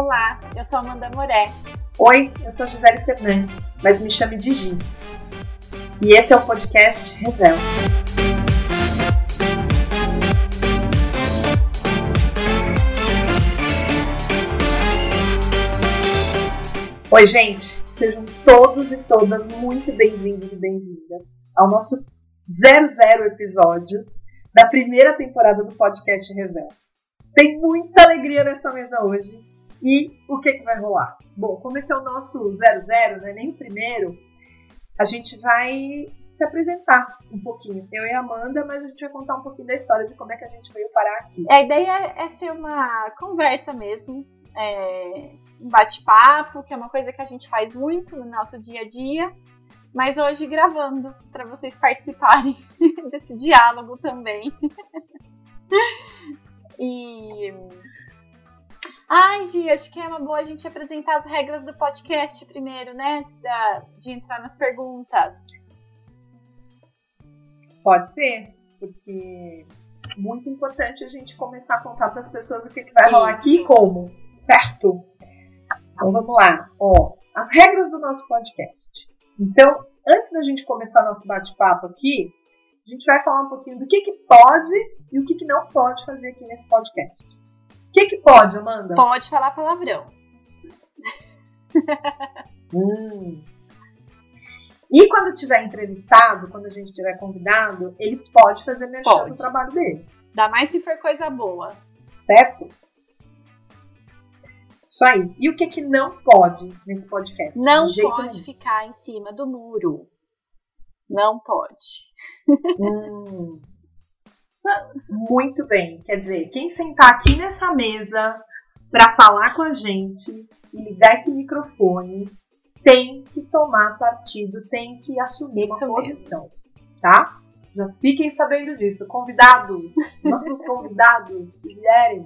Olá, eu sou Amanda Moré. Oi, eu sou Gisele Fernandes, mas me chame de Gi. E esse é o podcast Revel. Oi, gente, sejam todos e todas muito bem-vindos e bem-vindas ao nosso 00 episódio da primeira temporada do podcast Revel. Tem muita alegria nessa mesa hoje. E o que, que vai rolar? Bom, como esse é o nosso 00, né, nem o primeiro, a gente vai se apresentar um pouquinho. Eu e a Amanda, mas a gente vai contar um pouquinho da história de como é que a gente veio parar aqui. A ideia é ser uma conversa mesmo, é, um bate-papo, que é uma coisa que a gente faz muito no nosso dia a dia, mas hoje gravando para vocês participarem desse diálogo também. e Ai, Gi, acho que é uma boa a gente apresentar as regras do podcast primeiro, né? Da, de entrar nas perguntas. Pode ser, porque é muito importante a gente começar a contar para as pessoas o que, que vai Isso. rolar aqui e como, certo? Então vamos lá. Ó, as regras do nosso podcast. Então, antes da gente começar nosso bate-papo aqui, a gente vai falar um pouquinho do que, que pode e o que, que não pode fazer aqui nesse podcast. O que, que pode, Amanda? Pode falar palavrão. hum. E quando tiver entrevistado, quando a gente tiver convidado, ele pode fazer mexer no trabalho dele. Dá mais se for coisa boa. Certo? Isso aí. E o que que não pode nesse podcast? Não pode nenhum. ficar em cima do muro. Não pode. Hum. Muito bem. Quer dizer, quem sentar aqui nessa mesa para falar com a gente e me dar esse microfone tem que tomar partido, tem que assumir Isso uma posição, tá? Já fiquem sabendo disso. Convidados, nossos convidados vierem,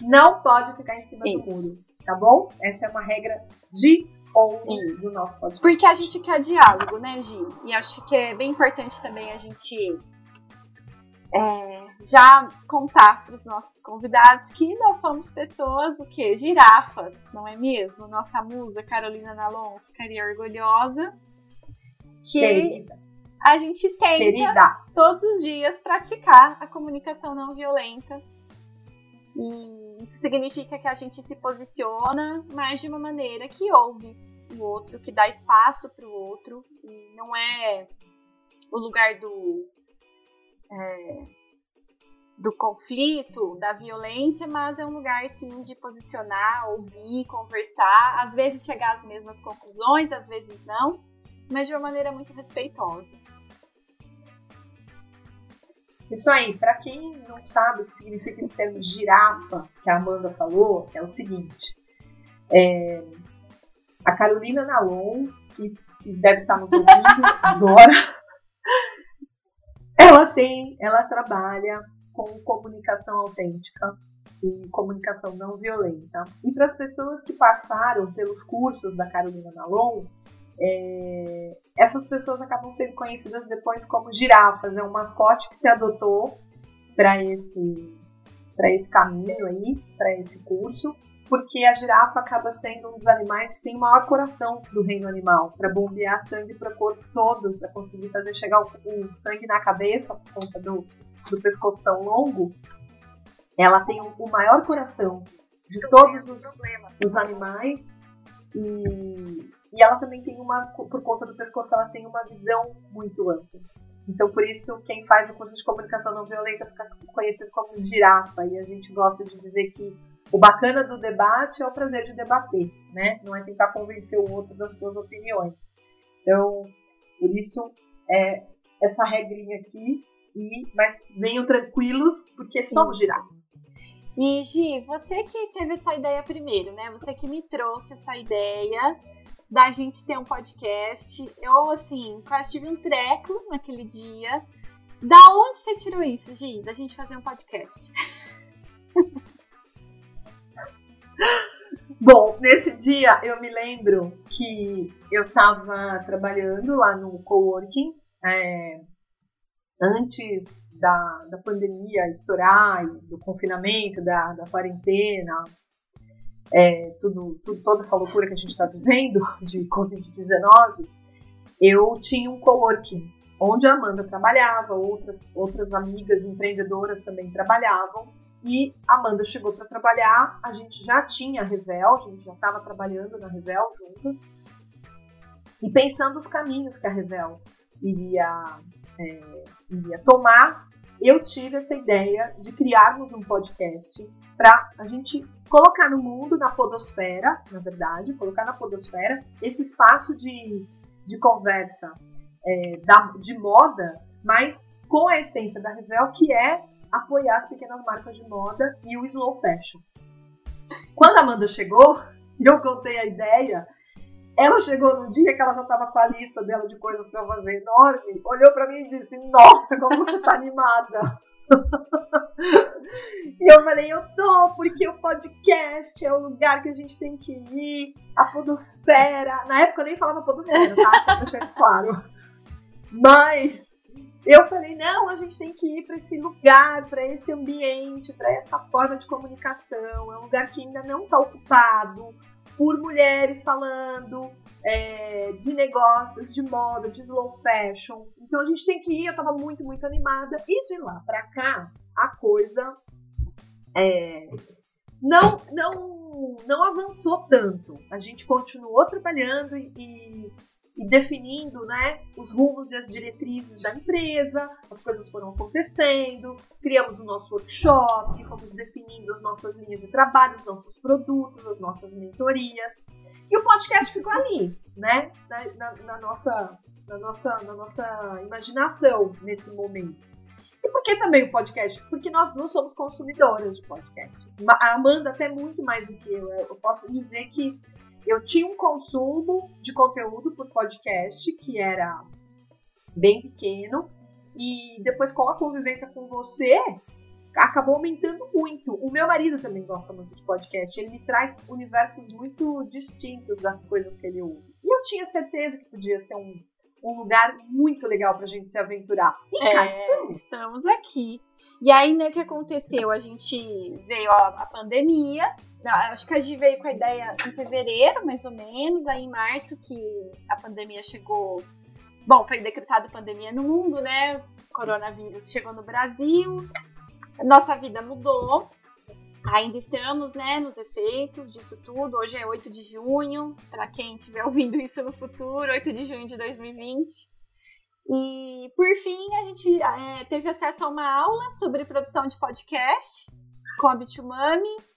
não pode ficar em cima Isso. do muro, tá bom? Essa é uma regra de ouro do nosso podcast. Porque a gente quer diálogo, né, Gi? E acho que é bem importante também a gente é, já contar para os nossos convidados que nós somos pessoas, o quê? Girafas, não é mesmo? Nossa musa Carolina Nalon ficaria orgulhosa que Querida. a gente tenta Querida. todos os dias praticar a comunicação não violenta. E isso significa que a gente se posiciona, mas de uma maneira que ouve o outro, que dá espaço para o outro, e não é o lugar do é, do conflito, da violência, mas é um lugar sim de posicionar, ouvir, conversar, às vezes chegar às mesmas conclusões, às vezes não, mas de uma maneira muito respeitosa. Isso aí, para quem não sabe o que significa esse termo girafa que a Amanda falou, é o seguinte: é, a Carolina Nalon, que deve estar no ouvindo agora, tem, ela trabalha com comunicação autêntica e comunicação não violenta. E para as pessoas que passaram pelos cursos da Carolina Nalon, é, essas pessoas acabam sendo conhecidas depois como girafas. É um mascote que se adotou para esse, esse caminho aí, para esse curso porque a girafa acaba sendo um dos animais que tem o maior coração do reino animal, para bombear sangue para o corpo todo, para conseguir fazer chegar o, o, sangue na cabeça por conta do, do pescoço tão longo. Ela tem o, o maior coração de todos os, os animais e, e ela também tem uma, por conta do pescoço, ela tem uma visão muito ampla. Então, por isso, quem faz o curso de comunicação não violenta fica conhecido como girafa. E a gente gosta de dizer que o bacana do debate é o prazer de debater, né? Não é tentar convencer o outro das suas opiniões. Então, por isso, é essa regrinha aqui. E, mas venham tranquilos, porque somos girafas. E Gi, você que teve essa ideia primeiro, né? Você que me trouxe essa ideia da gente ter um podcast. Eu, assim, quase tive um treco naquele dia. Da onde você tirou isso, Gi? Da gente fazer um podcast? Bom, nesse dia eu me lembro que eu estava trabalhando lá no coworking é, antes da, da pandemia estourar, do confinamento, da, da quarentena. é, tudo, tudo, toda essa loucura que a gente está vivendo de Covid-19, eu tinha um coworking onde a Amanda trabalhava, outras, outras amigas empreendedoras também trabalhavam. E a Amanda chegou para trabalhar, a gente já tinha a Revel, a gente já estava trabalhando na Revel juntas. E pensando os caminhos que a Revel iria, é, iria tomar, eu tive essa ideia de criarmos um podcast para a gente colocar no mundo, na podosfera, na verdade, colocar na podosfera esse espaço de, de conversa é, da, de moda, mas com a essência da Revel, que é apoiar as pequenas marcas de moda e o slow fashion. Quando a Amanda chegou, e eu contei a ideia, ela chegou no dia que ela já estava com a lista dela de coisas para fazer enorme, olhou para mim e disse: Nossa, como você está animada! e eu falei, eu tô, porque o podcast é o lugar que a gente tem que ir, a podosfera. Na época eu nem falava podosfera, tá? Pra deixar isso claro. Mas eu falei, não, a gente tem que ir para esse lugar, para esse ambiente, para essa forma de comunicação. É um lugar que ainda não está ocupado por mulheres falando é, de negócios, de moda, de slow fashion. Então a gente tem que ir. Eu estava muito, muito animada. E de lá para cá, a coisa é, não, não, não avançou tanto. A gente continuou trabalhando e, e definindo né, os rumos e as diretrizes da empresa, as coisas foram acontecendo, criamos o nosso workshop, fomos definindo as nossas linhas de trabalho, os nossos produtos, as nossas mentorias. E o podcast ficou ali, né? Na, na, na nossa, na, nossa, na nossa imaginação nesse momento. E por que também o podcast? Porque nós não somos consumidoras de podcasts. A Amanda até muito mais do que eu. Eu posso dizer que eu tinha um consumo de conteúdo por podcast que era bem pequeno e depois com a convivência com você acabou aumentando muito. O meu marido também gosta muito de podcast, ele me traz universos muito distintos das coisas que ele ouve. E eu tinha certeza que podia ser um, um lugar muito legal pra gente se aventurar. E é, cá estamos. estamos aqui. E aí, né, o que aconteceu? A gente veio a, a pandemia, acho que a gente veio com a ideia em fevereiro, mais ou menos, aí em março que a pandemia chegou. Bom, foi decretado pandemia no mundo, né? O coronavírus chegou no Brasil, nossa vida mudou. Ainda estamos, né, nos efeitos disso tudo. Hoje é 8 de junho, para quem estiver ouvindo isso no futuro, 8 de junho de 2020. E, por fim, a gente é, teve acesso a uma aula sobre produção de podcast com a Bitumami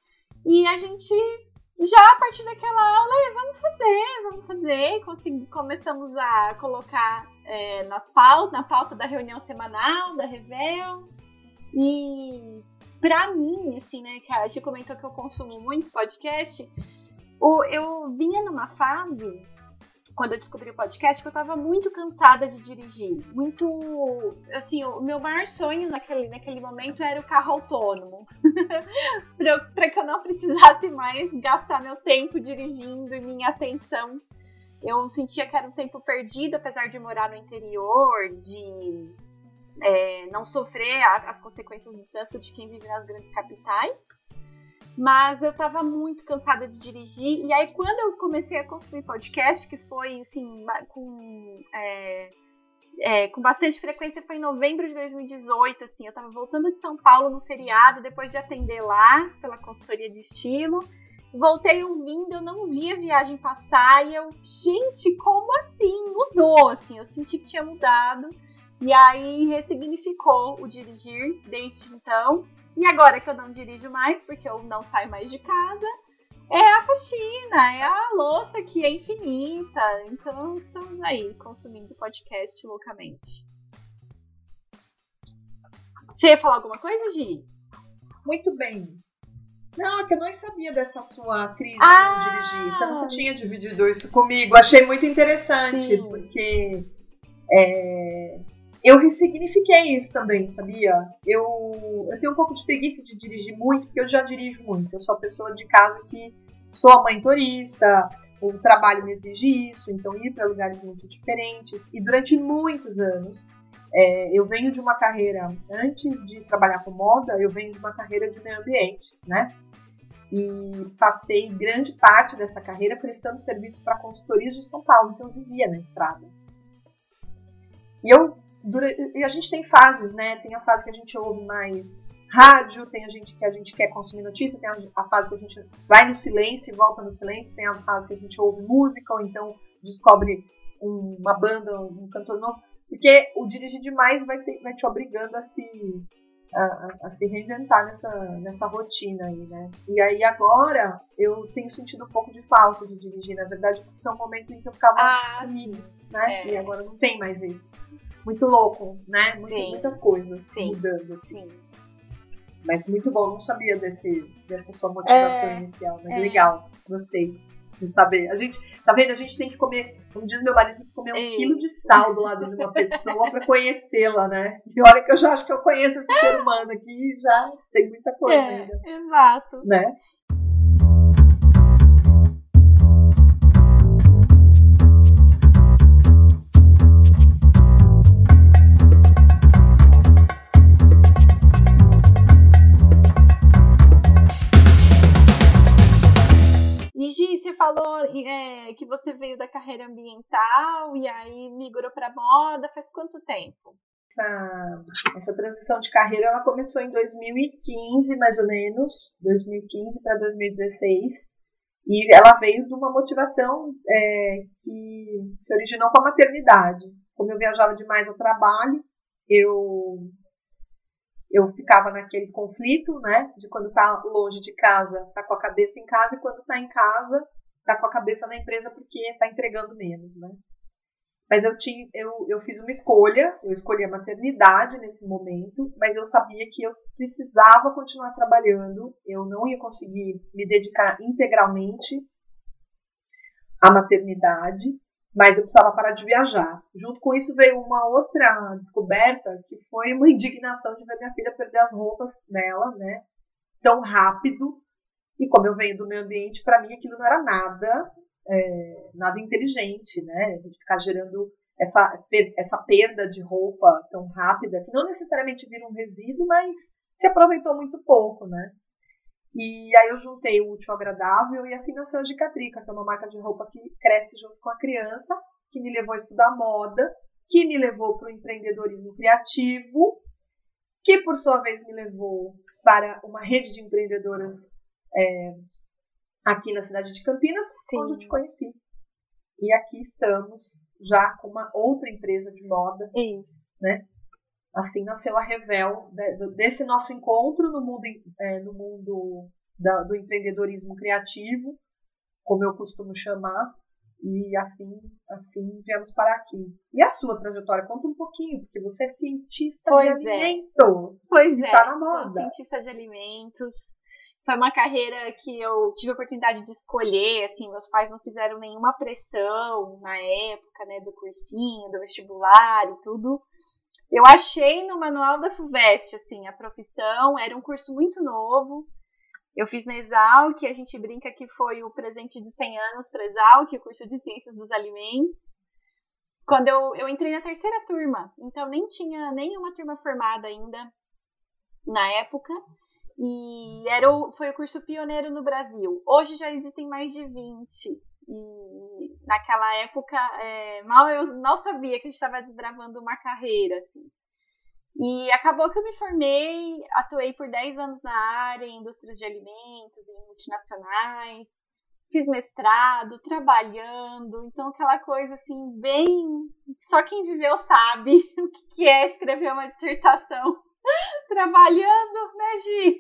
e a gente já a partir daquela aula, vamos fazer, vamos fazer. Começamos a colocar é, nas pautas, na pauta da reunião semanal, da Revel. E pra mim, assim, né, que a gente comentou que eu consumo muito podcast, o, eu vinha numa fase quando eu descobri o podcast, que eu tava muito cansada de dirigir. Muito. Assim, o meu maior sonho naquele, naquele momento era o carro autônomo. para que eu não precisasse mais gastar meu tempo dirigindo e minha atenção. Eu sentia que era um tempo perdido, apesar de morar no interior, de é, não sofrer as consequências do tanto de quem vive nas grandes capitais. Mas eu tava muito cansada de dirigir. E aí, quando eu comecei a consumir podcast, que foi assim, com. É, é, com bastante frequência foi em novembro de 2018, assim, eu tava voltando de São Paulo no feriado, depois de atender lá pela consultoria de estilo. Voltei ouvindo, eu não vi a viagem passar e eu, gente, como assim? Mudou, assim, eu senti que tinha mudado. E aí ressignificou o dirigir desde então. E agora que eu não dirijo mais, porque eu não saio mais de casa, é a faxina, é a louça que é infinita. Então estamos aí consumindo podcast loucamente. Você ia falar alguma coisa, Gi? Muito bem. Não, é que eu não sabia dessa sua crise ah, de dirigir. Você nunca tinha dividido isso comigo. Achei muito interessante, sim. porque é, eu ressignifiquei isso também, sabia? Eu, eu tenho um pouco de preguiça de dirigir muito, porque eu já dirijo muito. Eu sou a pessoa de casa que sou a mãe turista, o trabalho me exige isso, então ir para lugares muito diferentes. E durante muitos anos, é, eu venho de uma carreira, antes de trabalhar com moda, eu venho de uma carreira de meio ambiente, né? e passei grande parte dessa carreira prestando serviço para consultorias de São Paulo, então eu vivia na estrada. E eu e a gente tem fases, né? Tem a fase que a gente ouve mais rádio, tem a gente que a gente quer consumir notícia, tem a, a fase que a gente vai no silêncio e volta no silêncio, tem a fase que a gente ouve música ou então descobre um, uma banda, um cantor novo, porque o dirigir demais vai, ter, vai te obrigando a se a, a, se reinventar nessa, nessa rotina aí, né? E aí agora eu tenho sentido um pouco de falta de dirigir, na verdade, porque são momentos em que eu ficava ah, comigo, né? É. E agora não tem mais isso. Muito louco, né? Muito, muitas coisas Sim. mudando. Sim. Mas muito bom, não sabia desse, dessa sua motivação é. inicial, mas é. legal, gostei de saber. A gente, tá vendo? A gente tem que comer, como diz meu marido, tem que comer um Ei. quilo de sal do lado de uma pessoa para conhecê-la, né? E olha que eu já acho que eu conheço esse ser humano aqui já tem muita coisa é, ainda. Exato. Né? Falou é, que você veio da carreira ambiental e aí migrou para moda. Faz quanto tempo? Essa, essa transição de carreira ela começou em 2015, mais ou menos, 2015 para 2016. E ela veio de uma motivação é, que se originou com a maternidade. Como eu viajava demais ao trabalho, eu eu ficava naquele conflito, né, de quando tá longe de casa, tá com a cabeça em casa, e quando tá em casa, tá com a cabeça na empresa porque tá entregando menos, né? Mas eu tinha, eu, eu fiz uma escolha, eu escolhi a maternidade nesse momento, mas eu sabia que eu precisava continuar trabalhando, eu não ia conseguir me dedicar integralmente à maternidade, mas eu precisava parar de viajar. Junto com isso veio uma outra descoberta, que foi uma indignação de ver minha filha perder as roupas dela, né? Tão rápido, e como eu venho do meio ambiente, para mim aquilo não era nada, é, nada inteligente, né? De ficar gerando essa, essa perda de roupa tão rápida, que não necessariamente vira um resíduo, mas se aproveitou muito pouco, né? E aí eu juntei o útil ao agradável e assim nasceu a Gicatrica, que é uma marca de roupa que cresce junto com a criança, que me levou a estudar moda, que me levou para o empreendedorismo criativo, que por sua vez me levou para uma rede de empreendedoras é, aqui na cidade de Campinas, Sim. onde eu te conheci. E aqui estamos já com uma outra empresa de moda, Isso. né? Assim nasceu a Revel desse nosso encontro no mundo, é, no mundo da, do empreendedorismo criativo, como eu costumo chamar, e assim, assim viemos para aqui. E a sua trajetória? Conta um pouquinho, porque você é cientista pois de é. alimentos. Pois é, tá na moda. sou cientista de alimentos foi uma carreira que eu tive a oportunidade de escolher, assim, meus pais não fizeram nenhuma pressão na época, né, do cursinho, do vestibular e tudo. Eu achei no manual da FUVEST, assim, a profissão, era um curso muito novo. Eu fiz na Exalc, que a gente brinca que foi o presente de 100 anos para Exalc, o curso de Ciências dos Alimentos. Quando eu, eu entrei na terceira turma, então nem tinha nenhuma turma formada ainda na época. E era o, foi o curso pioneiro no Brasil. Hoje já existem mais de 20. E naquela época, é, mal eu não sabia que estava desbravando uma carreira. Assim. E acabou que eu me formei, atuei por 10 anos na área, em indústrias de alimentos, em multinacionais, fiz mestrado, trabalhando, então aquela coisa assim, bem. Só quem viveu sabe o que é escrever uma dissertação trabalhando, né, Gi?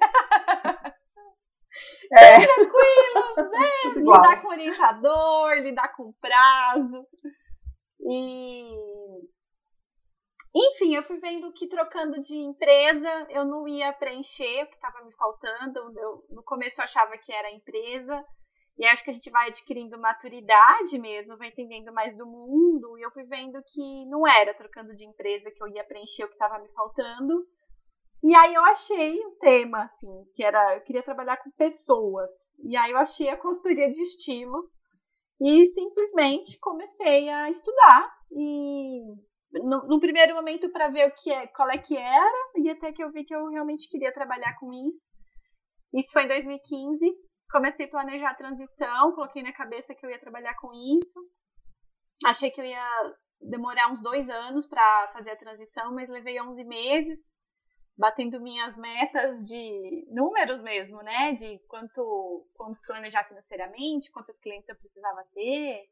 É. Tranquilo, né? lidar com orientador, lidar com prazo. E. Enfim, eu fui vendo que trocando de empresa eu não ia preencher o que estava me faltando. Eu, no começo eu achava que era empresa. E acho que a gente vai adquirindo maturidade mesmo, vai entendendo mais do mundo. E eu fui vendo que não era trocando de empresa que eu ia preencher o que estava me faltando. E aí eu achei um tema, assim, que era, eu queria trabalhar com pessoas. E aí eu achei a consultoria de estilo e simplesmente comecei a estudar e no, no primeiro momento para ver o que é, qual é que era e até que eu vi que eu realmente queria trabalhar com isso. Isso foi em 2015 comecei a planejar a transição, coloquei na cabeça que eu ia trabalhar com isso. Achei que eu ia demorar uns dois anos para fazer a transição, mas levei 11 meses, batendo minhas metas de números mesmo, né? De quanto, como se planejar financeiramente, quantos clientes eu precisava ter.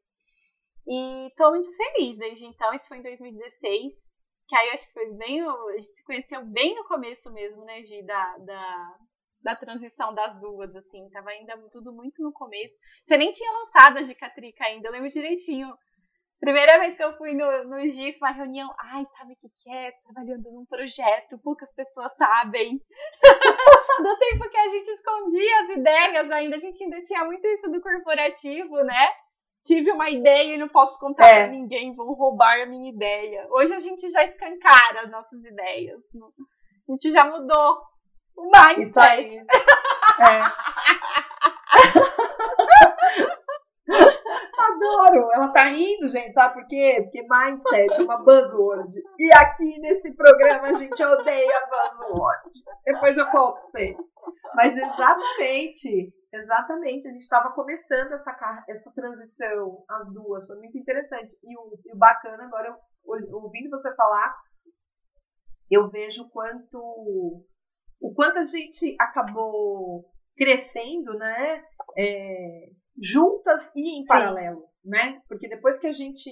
E estou muito feliz desde então, isso foi em 2016, que aí acho que foi bem, a gente se conheceu bem no começo mesmo, né, Gi, da, da, da transição das duas, assim, tava ainda tudo muito no começo. Você nem tinha lançado a Gicatrica ainda, eu lembro direitinho. Primeira vez que eu fui no, no GIS, uma reunião, ai, sabe o que, que é? Trabalhando num projeto, poucas pessoas sabem. do tempo que a gente escondia as ideias ainda, a gente ainda tinha muito isso do corporativo, né? Tive uma ideia e não posso contar é. pra ninguém, vão roubar a minha ideia. Hoje a gente já escancara as nossas ideias. A gente já mudou o mindset. É. Adoro! Ela tá rindo, gente, sabe por quê? Porque mindset é uma buzzword. E aqui nesse programa a gente odeia buzzword. Depois eu conto pra você. Mas exatamente, exatamente. A gente estava começando essa, essa transição, as duas. Foi muito interessante. E o, e o bacana, agora, ouvindo você falar, eu vejo quanto o quanto a gente acabou crescendo, né? É, juntas e em Sim. paralelo, né? Porque depois que a gente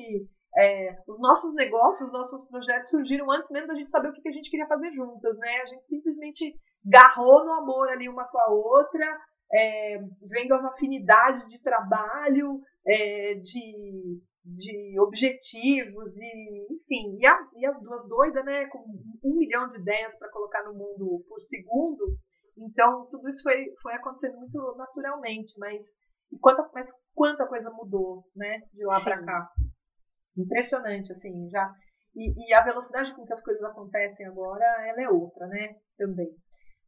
é, os nossos negócios, nossos projetos surgiram antes mesmo da gente saber o que, a gente queria fazer juntas, né? A gente simplesmente garrou no amor ali uma com a outra, é, vendo as afinidades de trabalho, é, de, de objetivos e enfim, e, a, e, as duas doidas, né, com um milhão de ideias para colocar no mundo por segundo. Então tudo isso foi, foi acontecendo muito naturalmente, mas quanta, mas quanta coisa mudou, né, de lá para cá. Impressionante, assim, já. E, e, a velocidade com que as coisas acontecem agora, ela é outra, né, também.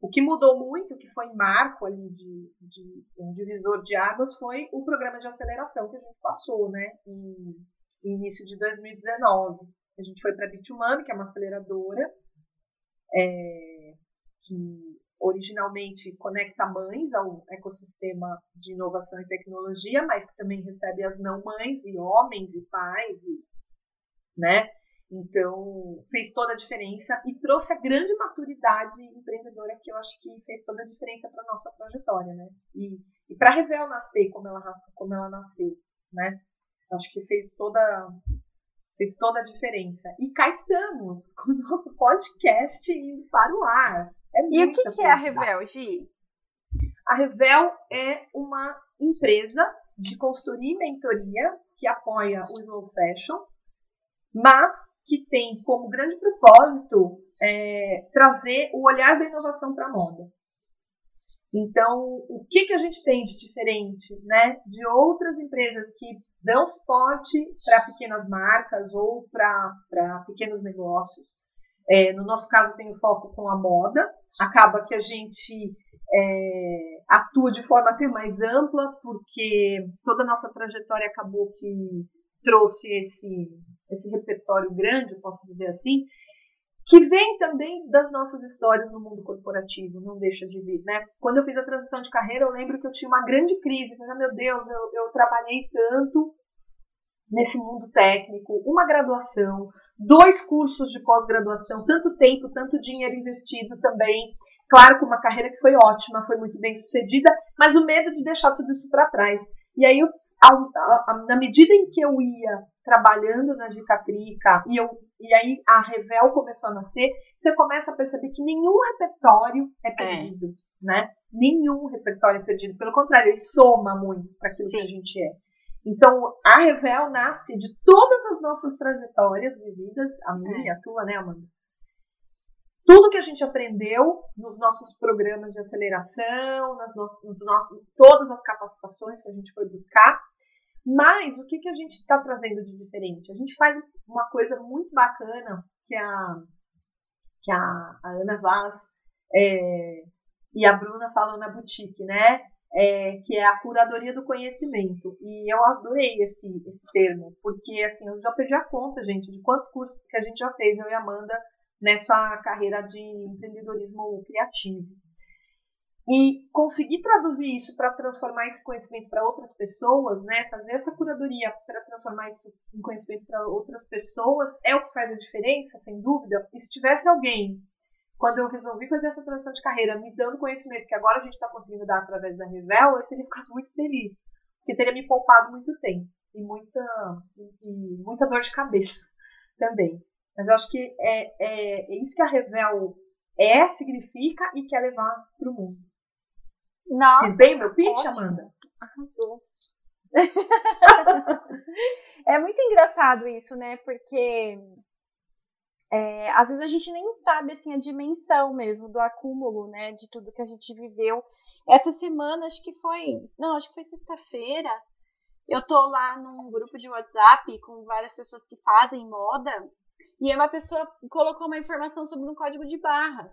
O que mudou muito, que foi marco ali de, de um divisor de águas, foi o programa de aceleração que a gente passou, né, em, em início de 2019. A gente foi para a Bitumami, que é uma aceleradora, é, que originalmente conecta mães ao ecossistema de inovação e tecnologia, mas que também recebe as não mães e homens e pais, e, né? Então, fez toda a diferença e trouxe a grande maturidade empreendedora que eu acho que fez toda a diferença para nossa trajetória, né? E, e para a Revel nascer como ela, como ela nasceu, né? Acho que fez toda, fez toda a diferença. E cá estamos, com o nosso podcast indo para o ar. É e o que, que é a Revel, Gi? A Revel é uma empresa de consultoria e mentoria que apoia o slow fashion, mas que tem como grande propósito é, trazer o olhar da inovação para a moda. Então, o que, que a gente tem de diferente né, de outras empresas que dão suporte para pequenas marcas ou para pequenos negócios? É, no nosso caso, tem o foco com a moda, acaba que a gente é, atua de forma até mais ampla, porque toda a nossa trajetória acabou que trouxe esse, esse repertório grande, posso dizer assim, que vem também das nossas histórias no mundo corporativo, não deixa de vir, né? Quando eu fiz a transição de carreira, eu lembro que eu tinha uma grande crise, falei, meu Deus, eu, eu trabalhei tanto nesse mundo técnico, uma graduação, dois cursos de pós-graduação, tanto tempo, tanto dinheiro investido também. Claro que uma carreira que foi ótima, foi muito bem sucedida, mas o medo de deixar tudo isso para trás. E aí, eu, a, a, na medida em que eu ia trabalhando na Gicatrica e, eu, e aí a Revel começou a nascer, você começa a perceber que nenhum repertório é, é. perdido, é. né? Nenhum repertório é perdido. Pelo contrário, ele soma muito para aquilo Sim. que a gente é. Então, a Revel nasce de todas as nossas trajetórias vividas, a minha, é. a tua, né, Amanda? Tudo que a gente aprendeu nos nossos programas de aceleração, nas no, nos nossos, todas as capacitações que a gente foi buscar, mas o que, que a gente está trazendo de diferente? A gente faz uma coisa muito bacana que a, que a, a Ana Vaz é, e a Bruna falam na boutique, né? É, que é a curadoria do conhecimento. E eu adorei esse, esse termo, porque assim, eu já perdi a conta, gente, de quantos cursos que a gente já fez, eu e Amanda, nessa carreira de empreendedorismo criativo. e conseguir traduzir isso para transformar esse conhecimento para outras pessoas, né? Fazer essa curadoria para transformar isso em conhecimento para outras pessoas é o que faz a diferença, sem dúvida. E se tivesse alguém, quando eu resolvi fazer essa transição de carreira, me dando conhecimento que agora a gente está conseguindo dar através da Revel, eu teria ficado muito feliz, porque teria me poupado muito tempo e muita, e muita dor de cabeça também. Mas eu acho que é, é, é isso que a Revel é, significa e quer levar para o mundo. Nossa, Fiz bem o meu pitch, ótimo. Amanda? Arrasou. é muito engraçado isso, né? Porque é, às vezes a gente nem sabe assim a dimensão mesmo do acúmulo, né? De tudo que a gente viveu. Essa semana, acho que foi. Não, acho que foi sexta-feira. Eu tô lá num grupo de WhatsApp com várias pessoas que fazem moda. E uma pessoa colocou uma informação sobre um código de barras.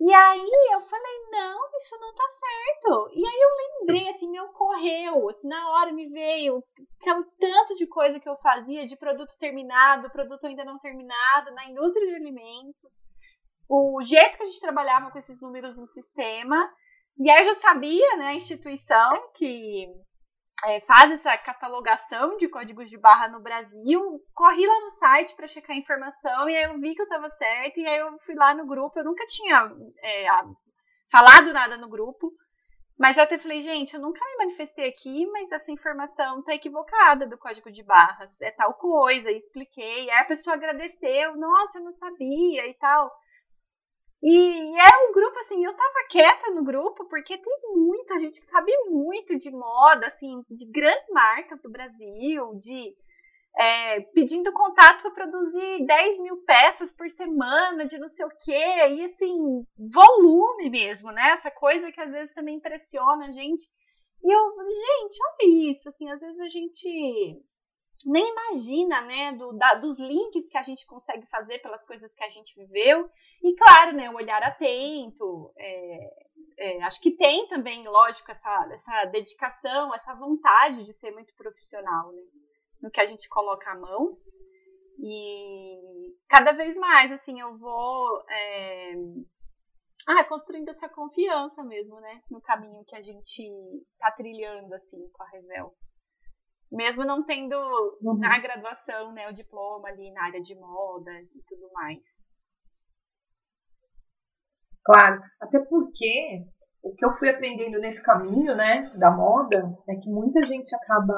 E aí eu falei, não, isso não tá certo. E aí eu lembrei, assim, me ocorreu, assim, na hora me veio aquele tanto de coisa que eu fazia de produto terminado, produto ainda não terminado, na indústria de alimentos, o jeito que a gente trabalhava com esses números no sistema. E aí eu já sabia, né, a instituição que é, faz essa catalogação de códigos de barra no Brasil, corri lá no site para checar a informação e aí eu vi que eu estava certa e aí eu fui lá no grupo. Eu nunca tinha é, falado nada no grupo, mas eu até falei, gente, eu nunca me manifestei aqui, mas essa informação tá equivocada do código de barras, é tal coisa, e expliquei. Aí a pessoa agradeceu, nossa, eu não sabia e tal. E é um grupo, assim, eu tava quieta no grupo, porque tem muita gente que sabe muito de moda, assim, de grandes marcas do Brasil, de é, pedindo contato para produzir 10 mil peças por semana, de não sei o quê, e assim, volume mesmo, né? Essa coisa que às vezes também impressiona a gente. E eu, gente, olha isso, assim, às vezes a gente nem imagina, né, do, da, dos links que a gente consegue fazer pelas coisas que a gente viveu. E claro, né, o olhar atento. É, é, acho que tem também, lógico, essa, essa dedicação, essa vontade de ser muito profissional, né, no que a gente coloca à mão. E cada vez mais, assim, eu vou é, ah, construindo essa confiança mesmo, né, no caminho que a gente tá trilhando, assim, com a Revel mesmo não tendo uhum. na graduação, né, o diploma ali na área de moda e tudo mais. Claro, até porque o que eu fui aprendendo nesse caminho, né, da moda, é que muita gente acaba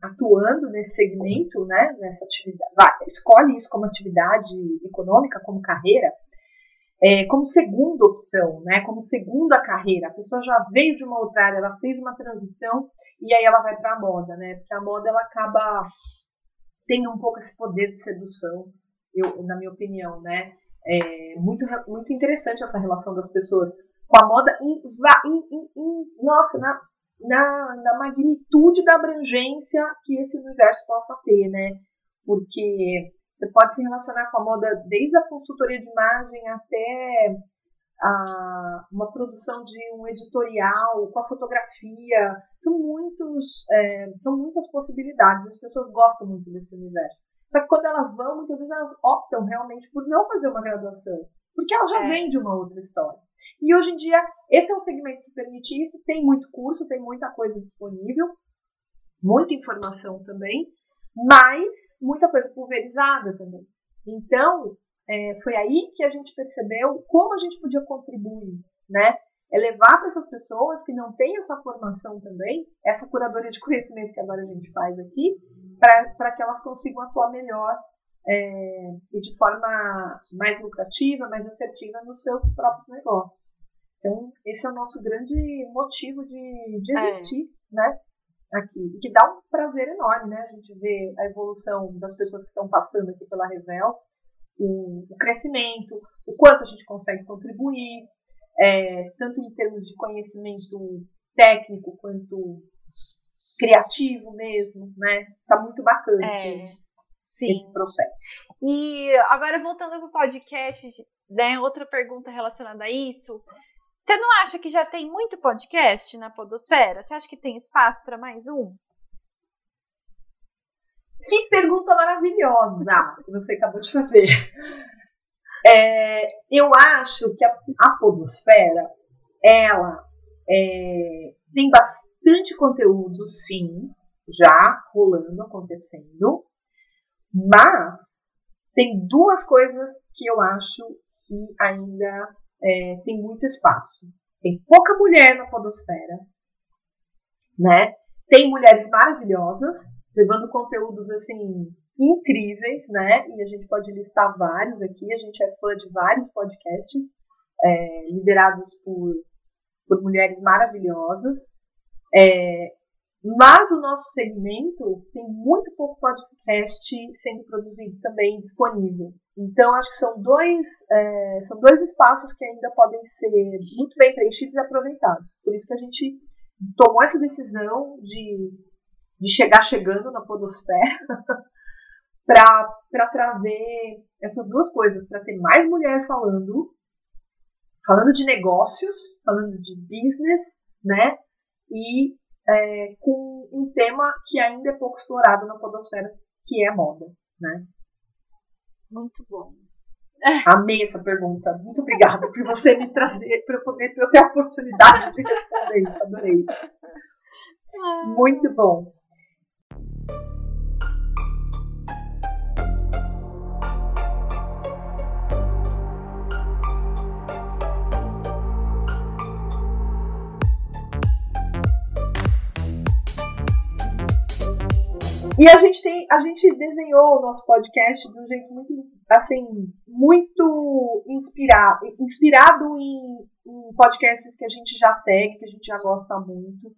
atuando nesse segmento, né, nessa atividade, vai, escolhe isso como atividade econômica, como carreira, é, como segunda opção, né, como segunda carreira. A pessoa já veio de uma outra área, ela fez uma transição e aí ela vai para a moda, né? Porque a moda ela acaba tendo um pouco esse poder de sedução, eu, na minha opinião, né? É muito, muito interessante essa relação das pessoas com a moda em, em, em, em nossa, na, na, na, magnitude da abrangência que esse universo possa ter, né? Porque você pode se relacionar com a moda desde a consultoria de imagem até a, uma produção de um editorial, com a fotografia. São, muitos, é, são muitas possibilidades. As pessoas gostam muito desse universo. Só que quando elas vão, muitas vezes elas optam realmente por não fazer uma graduação, porque elas já é. vêm de uma outra história. E hoje em dia, esse é um segmento que permite isso. Tem muito curso, tem muita coisa disponível, muita informação também, mas muita coisa pulverizada também. Então, é, foi aí que a gente percebeu como a gente podia contribuir, né? É levar para essas pessoas que não têm essa formação também, essa curadoria de conhecimento que agora a gente faz aqui, para que elas consigam atuar melhor é, e de forma mais lucrativa, mais assertiva nos seus próprios negócios. Então, esse é o nosso grande motivo de, de é. existir, é. né? Aqui. E que dá um prazer enorme, né? A gente vê a evolução das pessoas que estão passando aqui pela Revel o, o crescimento, o quanto a gente consegue contribuir, é, tanto em termos de conhecimento técnico quanto criativo mesmo, né? Tá muito bacana é, esse, esse processo. E agora voltando para o podcast, né, outra pergunta relacionada a isso. Você não acha que já tem muito podcast na Podosfera? Você acha que tem espaço para mais um? Que pergunta maravilhosa que você acabou de fazer. É, eu acho que a, a podosfera ela é, tem bastante conteúdo, sim, já rolando, acontecendo, mas tem duas coisas que eu acho que ainda é, tem muito espaço. Tem pouca mulher na podosfera, né? Tem mulheres maravilhosas, levando conteúdos assim incríveis, né? E a gente pode listar vários aqui. A gente é fã de vários podcasts é, liderados por, por mulheres maravilhosas. É, mas o nosso segmento tem muito pouco podcast sendo produzido também disponível. Então, acho que são dois, é, são dois espaços que ainda podem ser muito bem preenchidos e aproveitados. Por isso que a gente tomou essa decisão de, de chegar chegando na Podosfera para trazer essas duas coisas, para ter mais mulher falando, falando de negócios, falando de business, né? E é, com um tema que ainda é pouco explorado na podosfera, que é a moda, né? Muito bom. Amei essa pergunta. Muito obrigada por você me trazer, para eu poder ter a oportunidade de responder isso. Adorei. Ah. Muito bom. E a gente tem, a gente desenhou o nosso podcast de um jeito muito, assim, muito inspirado, inspirado em, em podcasts que a gente já segue, que a gente já gosta muito,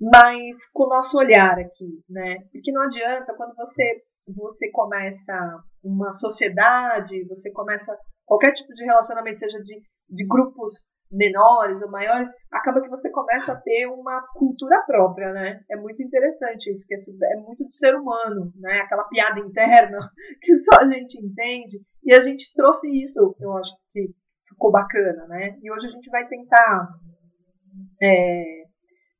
mas com o nosso olhar aqui, né? Porque não adianta quando você você começa uma sociedade, você começa qualquer tipo de relacionamento, seja de, de grupos menores ou maiores, acaba que você começa a ter uma cultura própria, né? É muito interessante isso, que é, é muito do ser humano, né? Aquela piada interna que só a gente entende. E a gente trouxe isso, eu acho que ficou bacana, né? E hoje a gente vai tentar é,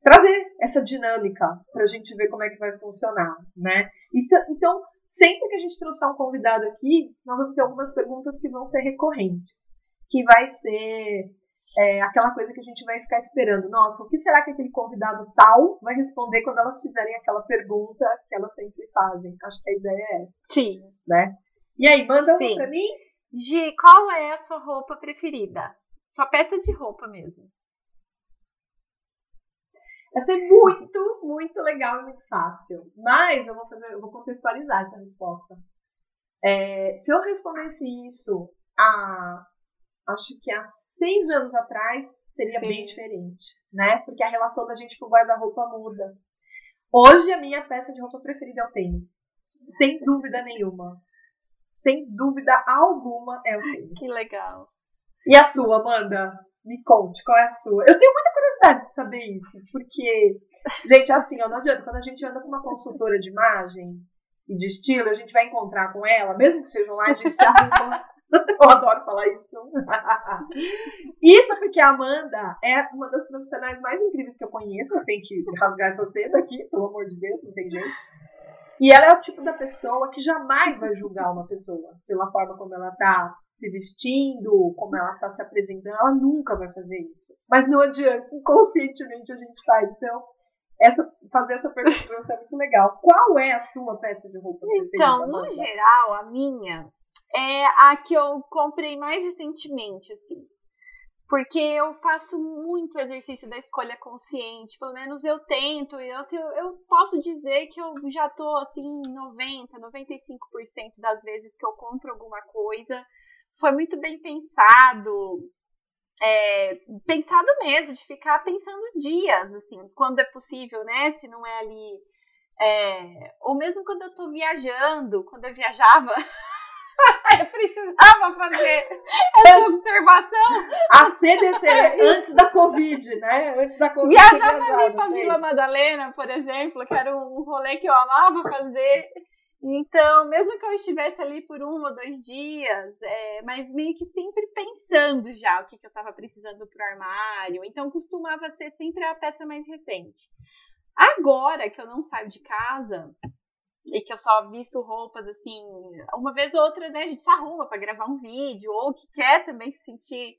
trazer essa dinâmica para a gente ver como é que vai funcionar, né? Então, sempre que a gente trouxer um convidado aqui, nós vamos ter algumas perguntas que vão ser recorrentes, que vai ser é aquela coisa que a gente vai ficar esperando. Nossa, o que será que aquele convidado tal vai responder quando elas fizerem aquela pergunta que elas sempre fazem? Acho que a ideia é essa. Sim. Né? E aí, manda uma pra mim? Gi, qual é a sua roupa preferida? Sua peça de roupa mesmo. Essa é muito, muito legal e muito fácil. Mas eu vou fazer, eu vou contextualizar essa resposta. É, se eu respondesse isso a acho que há seis anos atrás seria Sim. bem diferente, né? Porque a relação da gente com o guarda-roupa muda. Hoje a minha peça de roupa preferida é o tênis. Sem dúvida nenhuma. Sem dúvida alguma é o tênis. Que legal. E a sua, Amanda? Me conte, qual é a sua? Eu tenho muita curiosidade de saber isso, porque, gente, assim, ó, não adianta, quando a gente anda com uma consultora de imagem e de estilo, a gente vai encontrar com ela, mesmo que seja online, a gente se arruma Eu adoro falar isso. Isso porque a Amanda é uma das profissionais mais incríveis que eu conheço. Eu tenho que rasgar essa seda aqui, pelo amor de Deus, não tem jeito. E ela é o tipo da pessoa que jamais vai julgar uma pessoa pela forma como ela tá se vestindo, como ela tá se apresentando. Ela nunca vai fazer isso. Mas não adianta, inconscientemente a gente faz. Então, essa, fazer essa pergunta pra você é muito legal. Qual é a sua peça de roupa? Então, no geral, a minha é a que eu comprei mais recentemente, assim. Porque eu faço muito exercício da escolha consciente, pelo menos eu tento, eu, assim, eu, posso dizer que eu já tô assim 90, 95% das vezes que eu compro alguma coisa, foi muito bem pensado, é, pensado mesmo, de ficar pensando dias, assim, quando é possível, né? Se não é ali. É, ou mesmo quando eu tô viajando, quando eu viajava, precisava fazer essa observação. A CDC, antes da Covid, né? Antes da Covid. Viajava ali pra Vila Madalena, por exemplo, que era um rolê que eu amava fazer. Então, mesmo que eu estivesse ali por um ou dois dias, é, mas meio que sempre pensando já o que, que eu estava precisando pro armário. Então, costumava ser sempre a peça mais recente. Agora que eu não saio de casa, e que eu só visto roupas assim, uma vez ou outra, né, a gente se arruma para gravar um vídeo, ou que quer também se sentir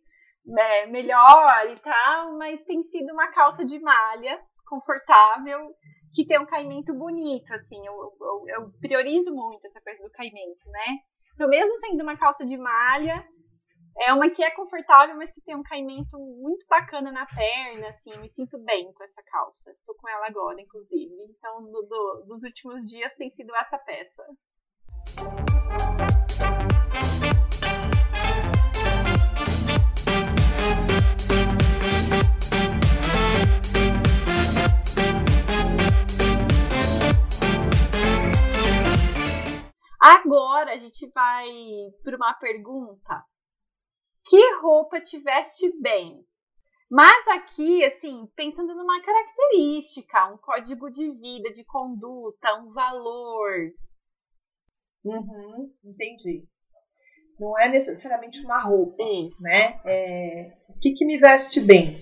é, melhor e tal, mas tem sido uma calça de malha confortável que tem um caimento bonito, assim, eu, eu, eu priorizo muito essa coisa do caimento, né? Então, mesmo sendo uma calça de malha, é uma que é confortável, mas que tem um caimento muito bacana na perna, assim, me sinto bem com essa calça. Tô com ela agora, inclusive. Então, do, do, dos últimos dias tem sido essa peça. Agora a gente vai para uma pergunta. Que roupa te veste bem? Mas aqui, assim, pensando numa característica, um código de vida, de conduta, um valor. Uhum, entendi. Não é necessariamente uma roupa, Isso. né? É, o que, que me veste bem?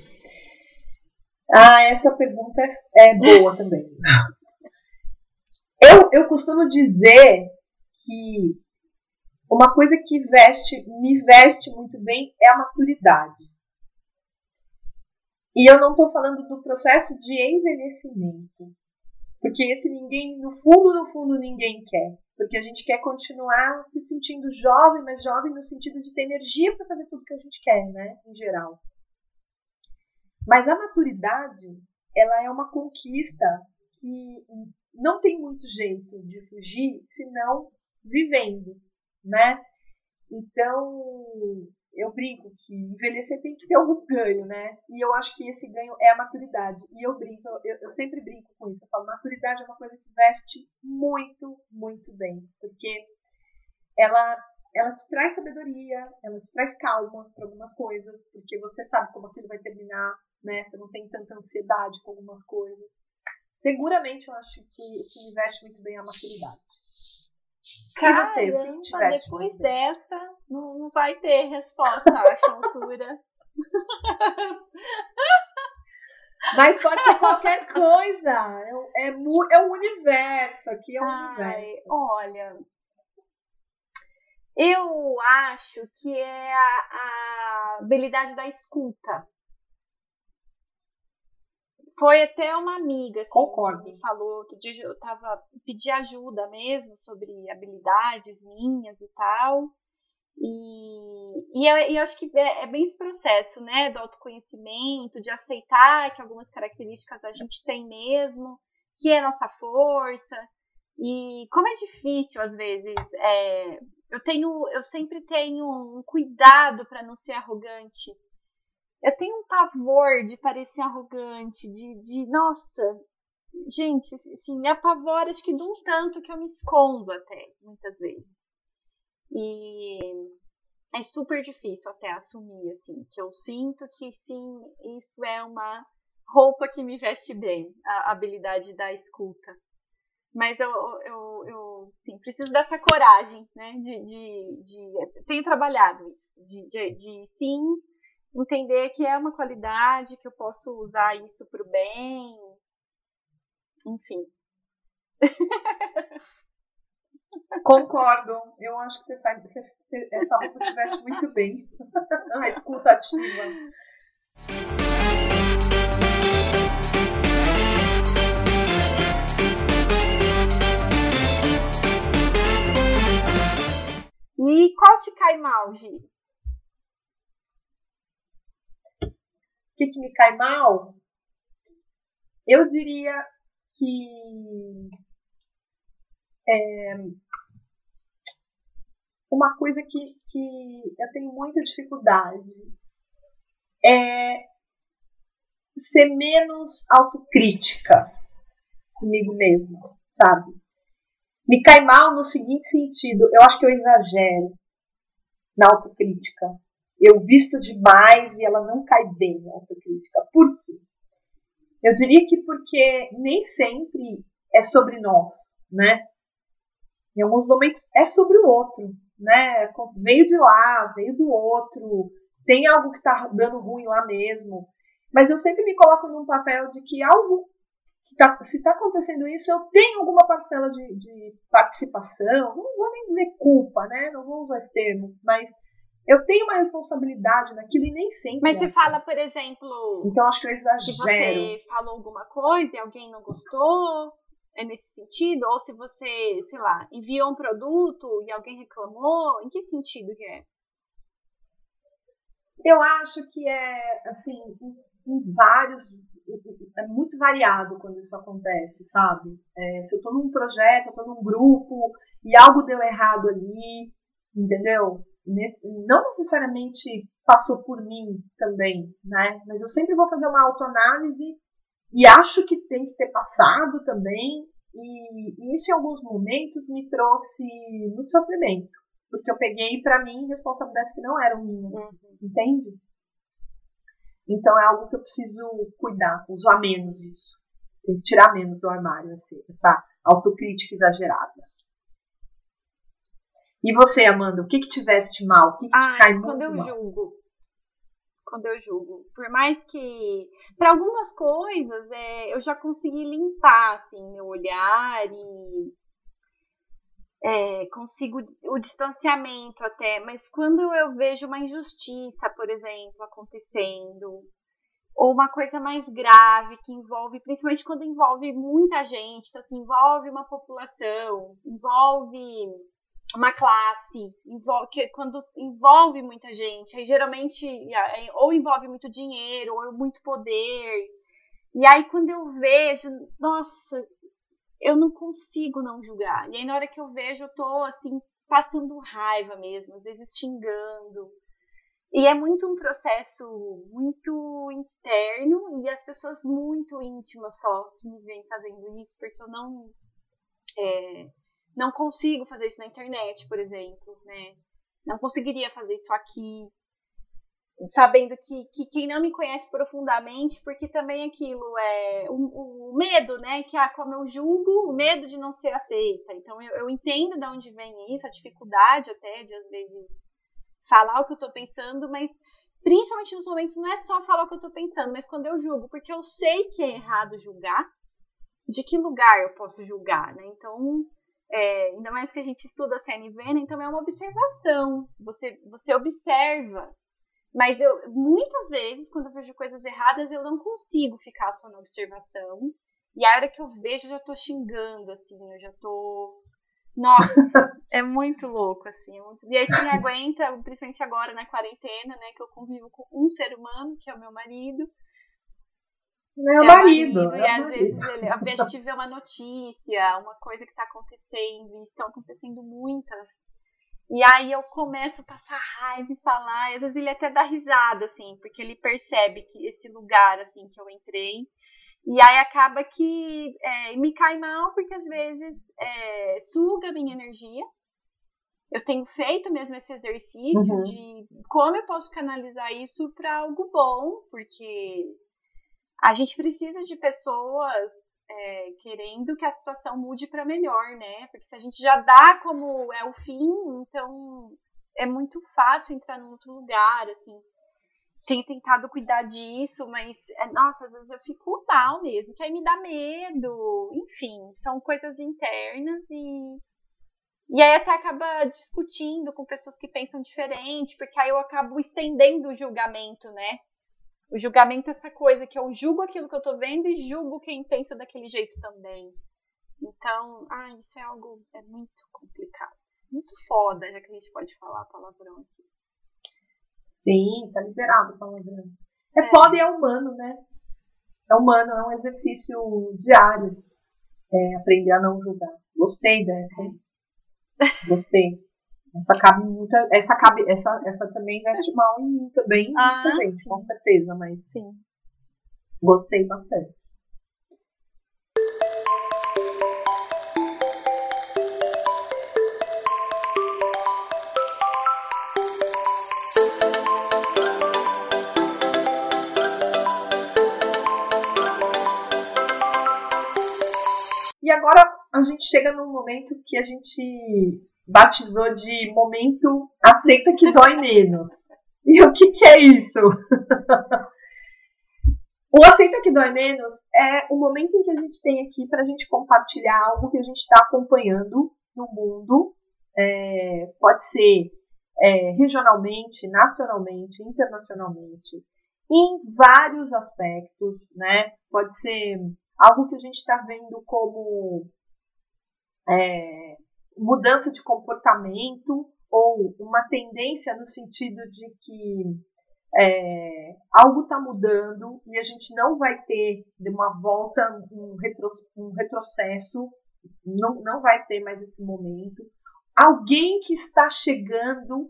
Ah, essa pergunta é boa também. Eu, eu costumo dizer que uma coisa que veste, me veste muito bem é a maturidade. E eu não estou falando do processo de envelhecimento. Porque esse ninguém, no fundo, no fundo, ninguém quer. Porque a gente quer continuar se sentindo jovem, mas jovem no sentido de ter energia para fazer tudo que a gente quer, né? Em geral. Mas a maturidade, ela é uma conquista que não tem muito jeito de fugir, senão vivendo, né? Então, eu brinco que envelhecer tem que ter algum ganho, né? E eu acho que esse ganho é a maturidade. E eu brinco, eu, eu sempre brinco com isso. Eu falo, maturidade é uma coisa que veste muito, muito bem. Porque ela, ela te traz sabedoria, ela te traz calma para algumas coisas, porque você sabe como aquilo vai terminar, né? Você não tem tanta ansiedade com algumas coisas. Seguramente eu acho que, que veste muito bem a maturidade. Caramba, você, depois dessa, não, não vai ter resposta a essa altura. Mas pode ser qualquer coisa. É, é, é o universo. Aqui é o Ai, universo. olha, eu acho que é a, a habilidade da escuta. Foi até uma amiga assim, Concordo. que me falou, outro dia eu tava pedi ajuda mesmo sobre habilidades minhas e tal. E, e, eu, eu acho que é, é bem esse processo, né, do autoconhecimento, de aceitar que algumas características a gente tem mesmo, que é nossa força. E como é difícil às vezes, é, eu tenho, eu sempre tenho um cuidado para não ser arrogante. Eu tenho um pavor de parecer arrogante, de, de nossa, gente, assim, me apavora, acho que de um tanto que eu me escondo até, muitas vezes. E é super difícil até assumir, assim, que eu sinto que sim, isso é uma roupa que me veste bem, a habilidade da escuta. Mas eu, eu, eu sim, preciso dessa coragem, né? De, de, de tenho trabalhado isso, de, de, de sim entender que é uma qualidade, que eu posso usar isso pro bem. Enfim. Concordo. Eu acho que você sabe, você, você- essa roupa te veste muito bem. A escuta ativa. E qual te cai mal, Gi? Que, que me cai mal? Eu diria que é, uma coisa que, que eu tenho muita dificuldade é ser menos autocrítica comigo mesma, sabe? Me cai mal no seguinte sentido, eu acho que eu exagero na autocrítica. Eu visto demais e ela não cai bem na autocrítica. Por quê? Eu diria que porque nem sempre é sobre nós, né? Em alguns momentos é sobre o outro, né? Veio de lá, veio do outro, tem algo que tá dando ruim lá mesmo. Mas eu sempre me coloco num papel de que algo tá, se tá acontecendo isso, eu tenho alguma parcela de, de participação, não vou nem dizer culpa, né? Não vou usar esse termo, mas eu tenho uma responsabilidade naquilo e nem sempre. Mas você fala, por exemplo. Então acho que eu exagero. Se você falou alguma coisa e alguém não gostou, é nesse sentido? Ou se você, sei lá, enviou um produto e alguém reclamou, em que sentido que é? Eu acho que é, assim, em vários. É muito variado quando isso acontece, sabe? É, se eu tô num projeto, eu tô num grupo e algo deu errado ali, entendeu? Não necessariamente passou por mim também, né? Mas eu sempre vou fazer uma autoanálise e acho que tem que ter passado também. E, e isso, em alguns momentos, me trouxe muito sofrimento. Porque eu peguei para mim responsabilidades que não eram minhas. Uhum. Entende? Então é algo que eu preciso cuidar, usar menos isso. Tem que tirar menos do armário, assim, essa autocrítica exagerada. E você, Amanda, o que que tivesse mal? O que, que te cai muito quando eu mal? julgo. Quando eu julgo. Por mais que. Para algumas coisas, é, eu já consegui limpar, assim, meu olhar e é, consigo o distanciamento até, mas quando eu vejo uma injustiça, por exemplo, acontecendo, ou uma coisa mais grave que envolve, principalmente quando envolve muita gente, então assim, envolve uma população, envolve uma classe, que, quando envolve muita gente, aí geralmente é, ou envolve muito dinheiro, ou muito poder. E aí quando eu vejo, nossa, eu não consigo não julgar. E aí na hora que eu vejo, eu tô assim, passando raiva mesmo, às vezes xingando. E é muito um processo muito interno e as pessoas muito íntimas só que me vêm fazendo isso, porque eu não é, não consigo fazer isso na internet, por exemplo, né? Não conseguiria fazer isso aqui sabendo que, que quem não me conhece profundamente, porque também aquilo é o, o, medo, né? Que ah, como eu julgo, o medo de não ser aceita. Então eu, eu entendo de onde vem isso, a dificuldade até de às vezes falar o que eu tô pensando, mas principalmente nos momentos não é só falar o que eu tô pensando, mas quando eu julgo, porque eu sei que é errado julgar, de que lugar eu posso julgar, né? Então, é, ainda mais que a gente estuda a CNV, né? então é uma observação. Você, você observa mas eu, muitas vezes, quando eu vejo coisas erradas, eu não consigo ficar só na observação. E a hora que eu vejo, eu já tô xingando, assim, eu já tô. Nossa, é muito louco, assim. É muito... E aí quem aguenta, principalmente agora na quarentena, né, que eu convivo com um ser humano, que é o meu marido. Meu é marido. marido é e às marido. vezes ele, a gente vê uma notícia, uma coisa que está acontecendo, e estão acontecendo muitas e aí eu começo a passar raiva e falar, e às vezes ele até dá risada, assim, porque ele percebe que esse lugar, assim, que eu entrei. E aí acaba que é, me cai mal, porque às vezes é, suga a minha energia. Eu tenho feito mesmo esse exercício uhum. de como eu posso canalizar isso para algo bom, porque a gente precisa de pessoas é, querendo que a situação mude para melhor, né? Porque se a gente já dá como é o fim, então é muito fácil entrar num outro lugar, assim. Tenho tentado cuidar disso, mas, é, nossa, às vezes eu fico mal mesmo, que aí me dá medo. Enfim, são coisas internas e. E aí até acaba discutindo com pessoas que pensam diferente, porque aí eu acabo estendendo o julgamento, né? O julgamento é essa coisa que eu julgo aquilo que eu tô vendo e julgo quem pensa daquele jeito também. Então, ah, isso é algo é muito complicado. Muito foda, já que a gente pode falar palavrão aqui. Sim, tá liberado o palavrão. É, é foda e é humano, né? É humano, é um exercício diário. É, aprender a não julgar. Gostei dessa, hein? Gostei. Essa cabe muito. Essa, cabe, essa, essa também veste mal em mim também, ah, muita gente, sim. com certeza, mas sim. Gostei bastante. E agora a gente chega num momento que a gente batizou de momento aceita que dói menos. E o que, que é isso? o aceita que dói menos é o momento em que a gente tem aqui para a gente compartilhar algo que a gente está acompanhando no mundo. É, pode ser é, regionalmente, nacionalmente, internacionalmente, em vários aspectos, né? Pode ser algo que a gente está vendo como é, mudança de comportamento ou uma tendência no sentido de que é, algo está mudando e a gente não vai ter de uma volta, um, retro, um retrocesso, não, não vai ter mais esse momento. Alguém que está chegando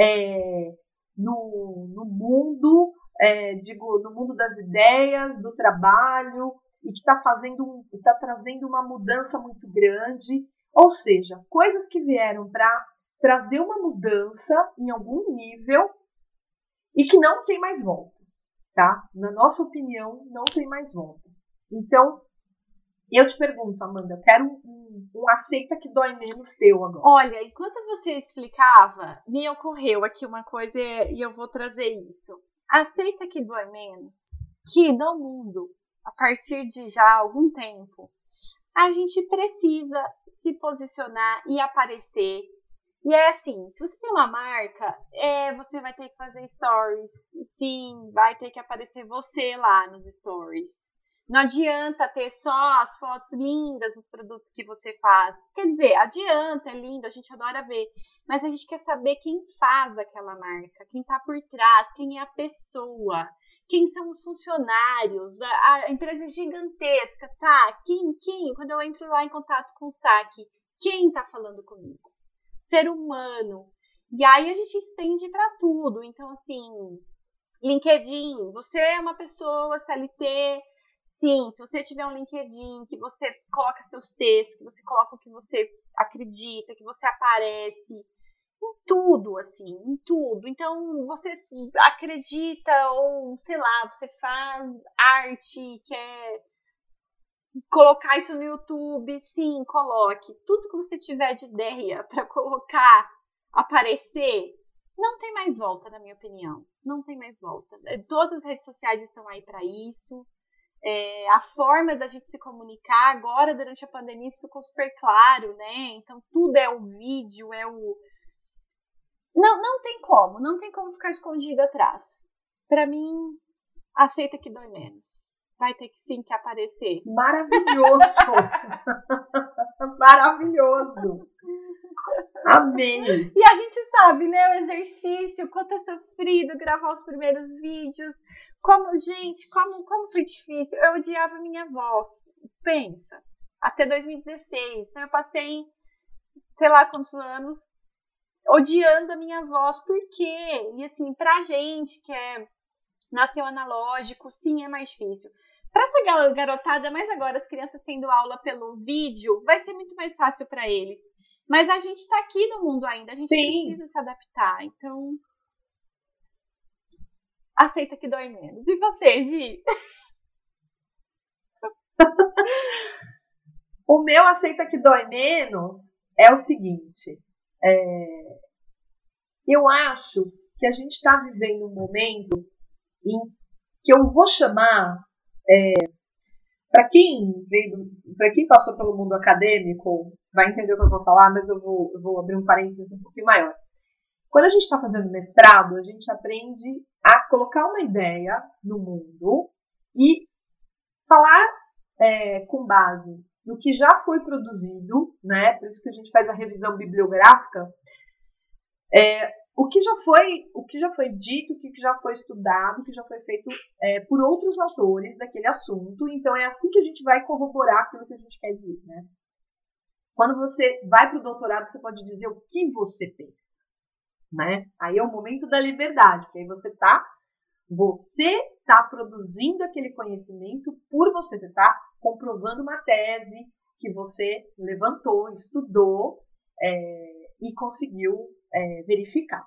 é, no, no mundo, é, digo, no mundo das ideias, do trabalho, e que está fazendo, está trazendo uma mudança muito grande. Ou seja, coisas que vieram para trazer uma mudança em algum nível e que não tem mais volta, tá? Na nossa opinião, não tem mais volta. Então, eu te pergunto, Amanda, eu quero um, um, aceita que dói menos teu agora. Olha, enquanto você explicava, me ocorreu aqui uma coisa e eu vou trazer isso. Aceita que dói menos, que no mundo, a partir de já algum tempo, a gente precisa se posicionar e aparecer e é assim, se você tem uma marca, é, você vai ter que fazer stories. Sim, vai ter que aparecer você lá nos stories. Não adianta ter só as fotos lindas dos produtos que você faz. Quer dizer, adianta, é lindo, a gente adora ver. Mas a gente quer saber quem faz aquela marca, quem está por trás, quem é a pessoa, quem são os funcionários. A, a empresa é gigantesca, tá? Quem, quem? Quando eu entro lá em contato com o saque, quem está falando comigo? ser humano. E aí a gente estende para tudo. Então, assim, LinkedIn, você é uma pessoa CLT. Sim, se você tiver um LinkedIn que você coloca seus textos, que você coloca o que você acredita, que você aparece em tudo, assim, em tudo. Então, você acredita ou, sei lá, você faz arte, quer colocar isso no YouTube, sim, coloque. Tudo que você tiver de ideia para colocar, aparecer, não tem mais volta, na minha opinião. Não tem mais volta. Todas as redes sociais estão aí para isso. É, a forma da gente se comunicar agora durante a pandemia isso ficou super claro, né? Então tudo é o vídeo, é o não, não tem como, não tem como ficar escondido atrás. Para mim, aceita que dói menos vai ter que sim que aparecer. Maravilhoso! Maravilhoso! Amei! E a gente sabe, né, o exercício, quanto é sofrido gravar os primeiros vídeos. Como, gente, como, como foi difícil. Eu odiava minha voz. Pensa, até 2016. Então eu passei, sei lá quantos anos, odiando a minha voz. Por quê? E assim, pra gente que é nasceu analógico, sim, é mais difícil. Para essa garotada, mais agora as crianças tendo aula pelo vídeo, vai ser muito mais fácil para eles. Mas a gente está aqui no mundo ainda, a gente Sim. precisa se adaptar. Então, aceita que dói menos. E você, Gi? o meu aceita que dói menos é o seguinte. É, eu acho que a gente está vivendo um momento em que eu vou chamar é, para quem veio, para quem passou pelo mundo acadêmico, vai entender o que eu vou falar, mas eu vou, eu vou abrir um parênteses um pouquinho maior. Quando a gente está fazendo mestrado, a gente aprende a colocar uma ideia no mundo e falar é, com base no que já foi produzido, né? Por isso que a gente faz a revisão bibliográfica. É, o que já foi, o que já foi dito, o que já foi estudado, o que já foi feito é, por outros autores daquele assunto. Então é assim que a gente vai corroborar aquilo que a gente quer dizer, né? Quando você vai para o doutorado, você pode dizer o que você pensa, né? Aí é o momento da liberdade, que aí você está você está produzindo aquele conhecimento por você, você está comprovando uma tese que você levantou, estudou é, e conseguiu é, verificar.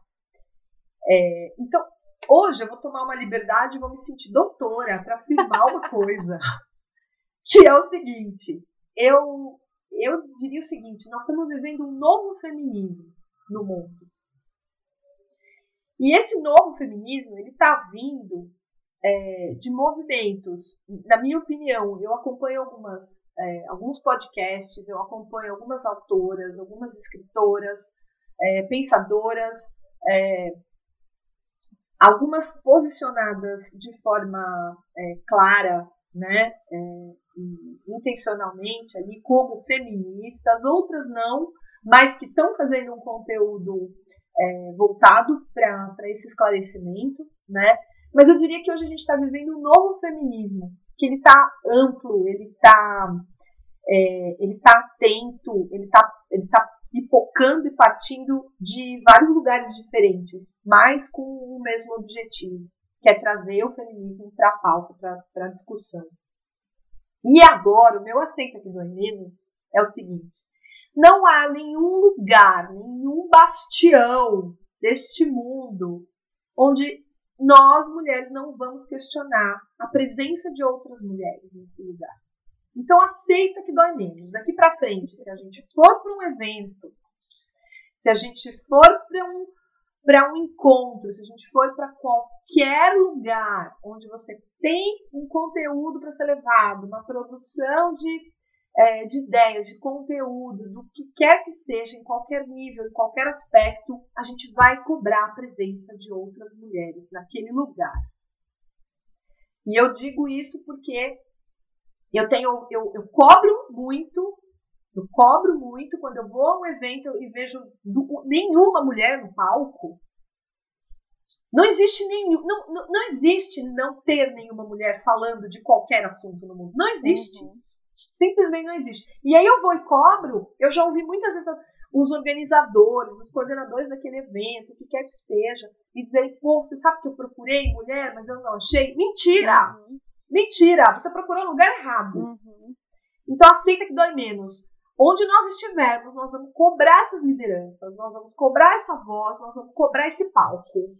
É, então, hoje eu vou tomar uma liberdade e vou me sentir doutora para afirmar uma coisa, que é o seguinte: eu, eu diria o seguinte, nós estamos vivendo um novo feminismo no mundo. E esse novo feminismo ele está vindo é, de movimentos. Na minha opinião, eu acompanho algumas, é, alguns podcasts, eu acompanho algumas autoras, algumas escritoras, é, pensadoras, é, algumas posicionadas de forma é, clara, né, é, intencionalmente ali como feministas, outras não, mas que estão fazendo um conteúdo é, voltado para esse esclarecimento, né? Mas eu diria que hoje a gente está vivendo um novo feminismo, que ele está amplo, ele está é, ele tá atento, ele está ele tá pipocando e partindo de vários lugares diferentes, mas com o mesmo objetivo, que é trazer o feminismo para a pauta, para a discussão. E agora, o meu aceito aqui do Menos é o seguinte: não há nenhum lugar, nenhum bastião deste mundo onde nós mulheres não vamos questionar a presença de outras mulheres nesse lugar. Então aceita que dói menos. Daqui para frente, se a gente for para um evento, se a gente for para um para um encontro, se a gente for para qualquer lugar onde você tem um conteúdo para ser levado, uma produção de, é, de ideias, de conteúdo, do que quer que seja, em qualquer nível, em qualquer aspecto, a gente vai cobrar a presença de outras mulheres naquele lugar. E eu digo isso porque eu tenho, eu, eu cobro muito, eu cobro muito quando eu vou a um evento e vejo nenhuma mulher no palco. Não existe nenhum, não, não, não, existe não ter nenhuma mulher falando de qualquer assunto no mundo. Não existe. Uhum. Simplesmente não existe. E aí eu vou e cobro, eu já ouvi muitas vezes os organizadores, os coordenadores daquele evento, o que quer que seja, e dizerem, pô, você sabe que eu procurei mulher, mas eu não achei. Mentira! Uhum. Mentira, você procurou no lugar errado. Uhum. Então aceita que dói menos. Onde nós estivermos, nós vamos cobrar essas lideranças, nós vamos cobrar essa voz, nós vamos cobrar esse palco.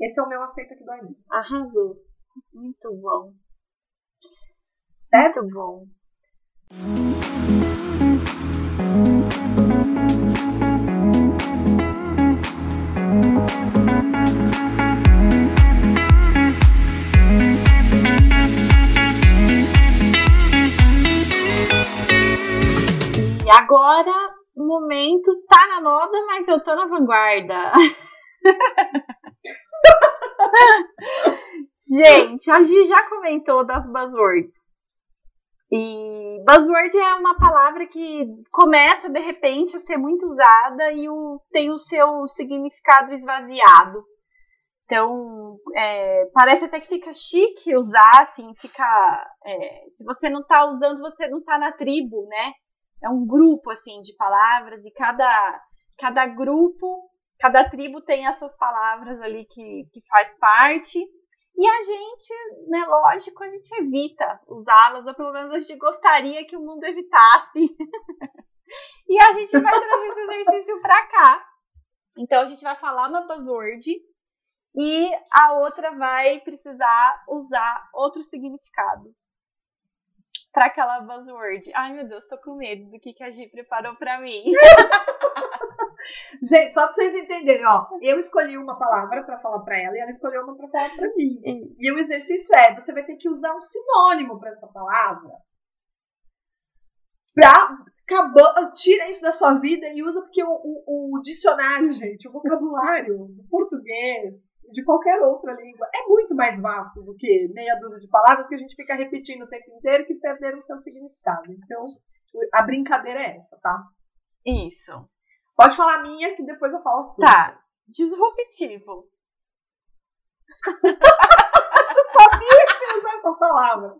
Esse é o meu aceita que dói menos. Arrasou. Muito bom. Certo? Muito bom. Agora o momento tá na moda, mas eu tô na vanguarda. Gente, a Gi já comentou das buzzwords. E buzzword é uma palavra que começa de repente a ser muito usada e o, tem o seu significado esvaziado. Então, é, parece até que fica chique usar, assim, fica. É, se você não tá usando, você não tá na tribo, né? É um grupo assim de palavras e cada cada grupo, cada tribo tem as suas palavras ali que, que faz parte. E a gente, né, lógico, a gente evita usá-las, ou pelo menos a gente gostaria que o mundo evitasse. e a gente vai trazer esse exercício para cá. Então a gente vai falar uma buzzword e a outra vai precisar usar outro significado para aquela buzzword. Ai, meu Deus, tô com medo do que, que a Gi preparou para mim. Gente, só pra vocês entenderem, ó, eu escolhi uma palavra para falar para ela e ela escolheu uma para falar para mim. E o exercício é, você vai ter que usar um sinônimo para essa palavra. Pra acabar, tira isso da sua vida e usa porque o, o, o dicionário, gente, o vocabulário do português, de qualquer outra língua é muito mais vasto do que meia dúzia de palavras que a gente fica repetindo o tempo inteiro que perderam o seu significado. Então, a brincadeira é essa, tá? Isso. Pode falar a minha que depois eu falo a sua. Tá. Disruptivo. eu sabia que você usar essa palavra.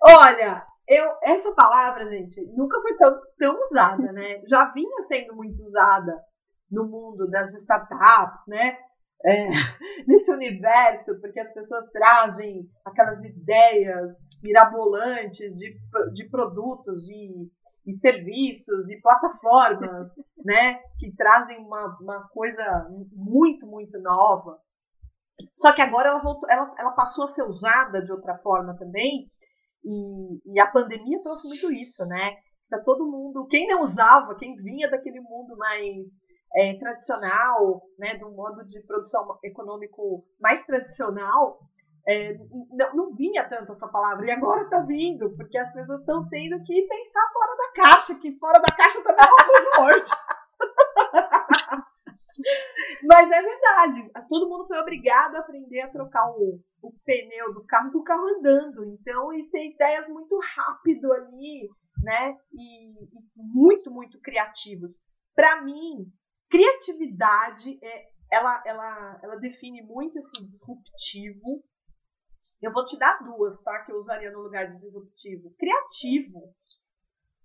Olha, eu, essa palavra, gente, nunca foi tão, tão usada, né? Já vinha sendo muito usada no mundo das startups, né? É, nesse universo, porque as pessoas trazem aquelas ideias mirabolantes de, de produtos e, e serviços e plataformas, né? Que trazem uma, uma coisa muito, muito nova. Só que agora ela, voltou, ela, ela passou a ser usada de outra forma também, e, e a pandemia trouxe muito isso, né? Tá todo mundo, quem não usava, quem vinha daquele mundo mais é, tradicional, né, do modo de produção econômico mais tradicional, é, não, não, vinha tanto essa palavra, e agora está vindo, porque as pessoas estão tendo que pensar fora da caixa, que fora da caixa também é uma buzzword. Mas é verdade, todo mundo foi obrigado a aprender a trocar o, o pneu do carro com o carro andando, então, e ter ideias muito rápido ali, né, e, e muito, muito criativos. Para mim, criatividade é, ela, ela, ela define muito esse disruptivo eu vou te dar duas, tá? Que eu usaria no lugar de disruptivo. Criativo.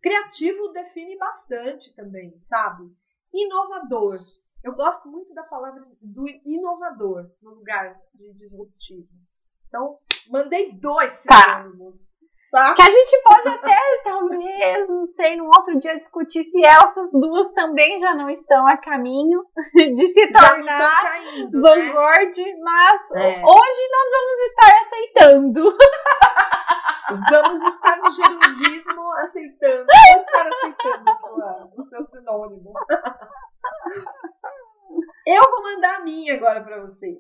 Criativo define bastante também, sabe? Inovador. Eu gosto muito da palavra do inovador no lugar de disruptivo. Então, mandei dois tá. sinônimos. Tá. Que a gente pode até, talvez, não sei, num outro dia discutir se essas duas também já não estão a caminho de se tornar caindo, buzzword, né? mas é. hoje nós vamos estar aceitando. Vamos estar no gerundismo aceitando. Vamos estar aceitando sua, o seu sinônimo. Eu vou mandar a minha agora para você.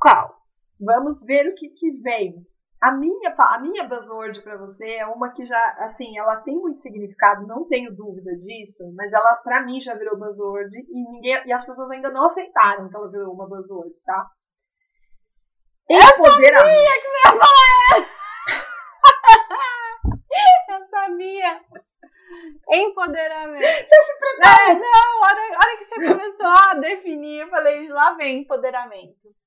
Qual? Vamos ver o que, que vem. A minha, a minha buzzword para você é uma que já, assim, ela tem muito significado, não tenho dúvida disso, mas ela, para mim, já virou buzzword e, ninguém, e as pessoas ainda não aceitaram que ela virou uma buzzword, tá? Empoderamento. Eu sabia que você ia falar! Eu sabia! Empoderamento. Você se prepara? É, não, a hora, a hora que você começou a definir, eu falei, lá vem empoderamento.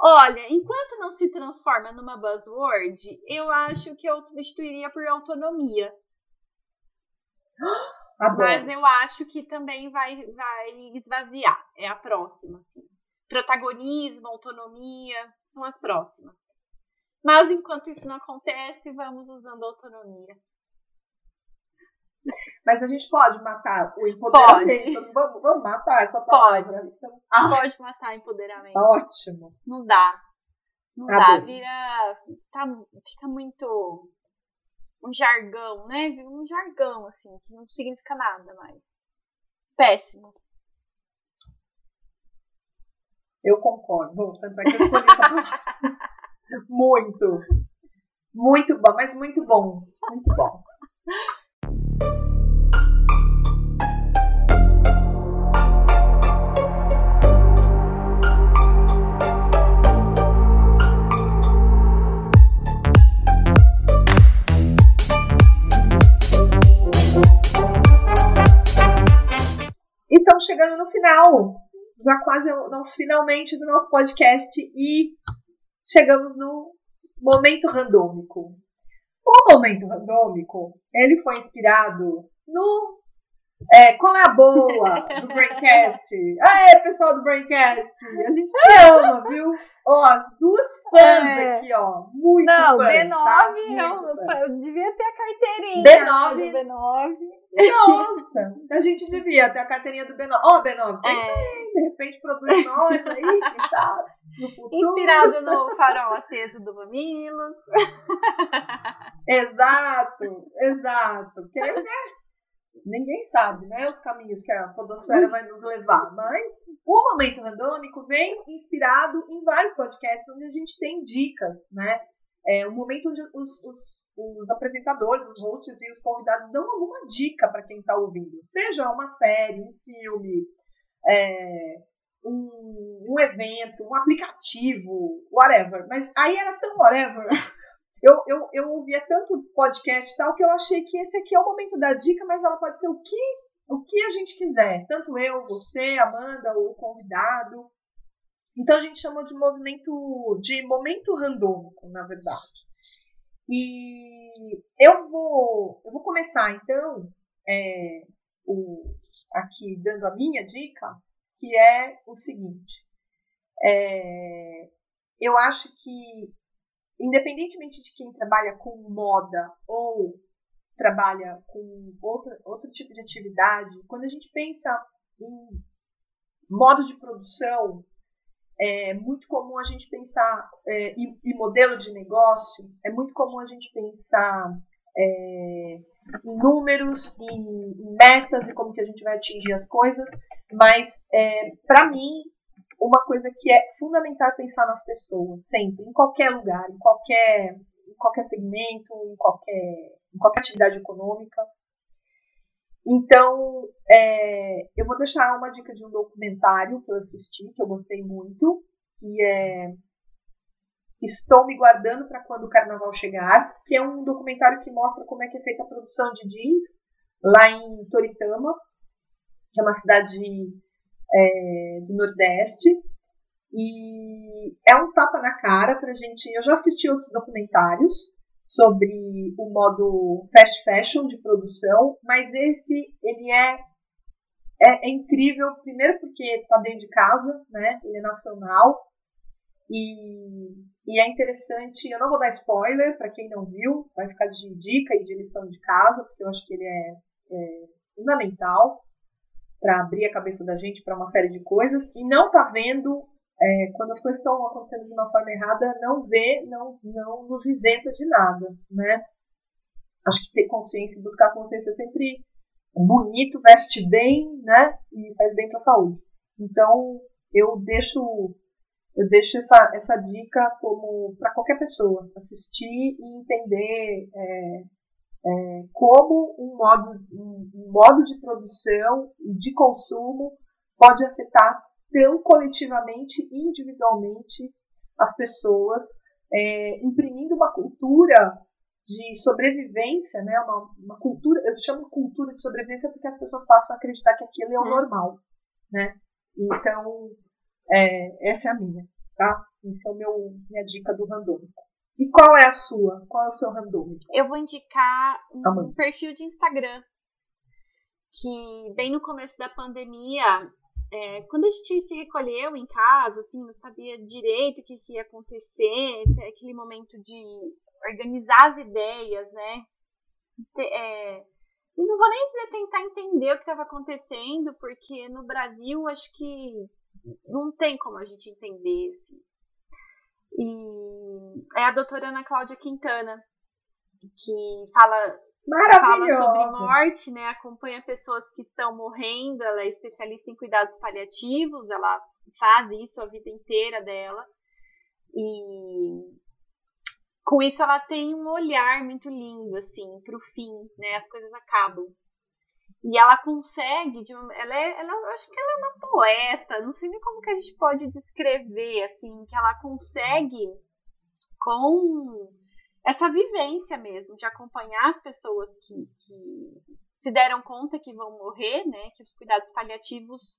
Olha, enquanto não se transforma numa buzzword, eu acho que eu substituiria por autonomia. Ah, Mas eu acho que também vai, vai esvaziar. É a próxima. Assim. Protagonismo, autonomia, são as próximas. Mas enquanto isso não acontece, vamos usando autonomia. Mas a gente pode matar o empoderamento. Pode. Vamos, vamos matar essa palavra. Pode. Então, ah. Pode matar empoderamento. Ótimo. Não dá. Não tá dá. Vira. Tá, fica muito. Um jargão, né? Vira um jargão, assim, que não significa nada mais. Péssimo. Eu concordo. Bom, tanto é que eu escolhi essa Muito. Muito bom, mas muito bom. Muito bom. Estamos chegando no final, já quase nós finalmente do nosso podcast e chegamos no momento randômico. O momento randômico, ele foi inspirado no é, qual é a boa do Braincast? Aê, pessoal do Braincast! A gente te ama, viu? Ó, duas fãs é. aqui, ó. Muito Não, fãs, B9, tá? eu, eu, devia ter a carteirinha. B9. B9. Nossa, a gente devia ter a carteirinha do B9. Ó, oh, B9, pensa é. aí, de repente produz nós aí, quem sabe? Inspirado no farol aceso do Mamilos. exato, exato. Porque, né? Ninguém sabe, né, os caminhos que a podosfera vai nos levar, mas o Momento Randômico vem inspirado em vários podcasts onde a gente tem dicas, né, é um momento onde os, os, os apresentadores, os hosts e os convidados dão alguma dica para quem está ouvindo, seja uma série, um filme, é, um, um evento, um aplicativo, whatever, mas aí era tão whatever eu, eu, eu ouvia tanto podcast e tal que eu achei que esse aqui é o momento da dica, mas ela pode ser o que, o que a gente quiser. Tanto eu, você, Amanda, o convidado. Então a gente chama de movimento de momento randômico, na verdade. E eu vou, eu vou começar então é, o, aqui dando a minha dica, que é o seguinte. É, eu acho que independentemente de quem trabalha com moda ou trabalha com outra, outro tipo de atividade, quando a gente pensa em modo de produção, é muito comum a gente pensar é, em, modelo de negócio, é muito comum a gente pensar é, em números, em, em, metas e como que a gente vai atingir as coisas, mas é, para mim uma coisa que é fundamental pensar nas pessoas, sempre, em qualquer lugar, em qualquer, em qualquer segmento, em qualquer, em qualquer atividade econômica. Então, é, eu vou deixar uma dica de um documentário que eu assisti, que eu gostei muito, que é Estou me guardando para quando o carnaval chegar, que é um documentário que mostra como é que é feita a produção de jeans lá em Toritama, que é uma cidade é, do Nordeste. E é um tapa na cara pra gente. Eu já assisti outros documentários sobre o modo fast fashion de produção, mas esse ele é, é, é incrível, primeiro porque está dentro de casa, né? Ele é nacional e, e é interessante. Eu não vou dar spoiler para quem não viu, vai ficar de dica e de lição de casa, porque eu acho que ele é, é fundamental para abrir a cabeça da gente para uma série de coisas e não tá vendo é, quando as coisas estão acontecendo de uma forma errada, não vê, não, não nos isenta de nada, né? Acho que ter consciência, buscar consciência é sempre bonito, veste bem, né? E faz bem para a saúde. Então, eu deixo eu deixo essa, essa dica como para qualquer pessoa assistir e entender é, é, como um modo, um, modo de produção e de consumo pode afetar tão coletivamente e individualmente as pessoas, é, imprimindo uma cultura de sobrevivência, né? Uma, uma, cultura, eu chamo cultura de sobrevivência porque as pessoas passam a acreditar que aquilo é o uhum. normal, né? Então, é, essa é a minha, tá? Esse é o meu minha dica do randômico. E qual é a sua? Qual é o seu randômico? Eu vou indicar um perfil de Instagram que bem no começo da pandemia é, quando a gente se recolheu em casa, assim, não sabia direito o que, que ia acontecer, aquele momento de organizar as ideias, né? É, e não vou nem dizer tentar entender o que estava acontecendo, porque no Brasil acho que não tem como a gente entender, assim. E é a doutora Ana Cláudia Quintana, que fala fala sobre morte, né? Acompanha pessoas que estão morrendo. Ela é especialista em cuidados paliativos. Ela faz isso a vida inteira dela. E com isso ela tem um olhar muito lindo, assim, para o fim, né? As coisas acabam. E ela consegue, de ela é, ela, acho que ela é uma poeta, não sei nem como que a gente pode descrever, assim, que ela consegue com essa vivência mesmo, de acompanhar as pessoas que, que se deram conta que vão morrer, né? Que os cuidados paliativos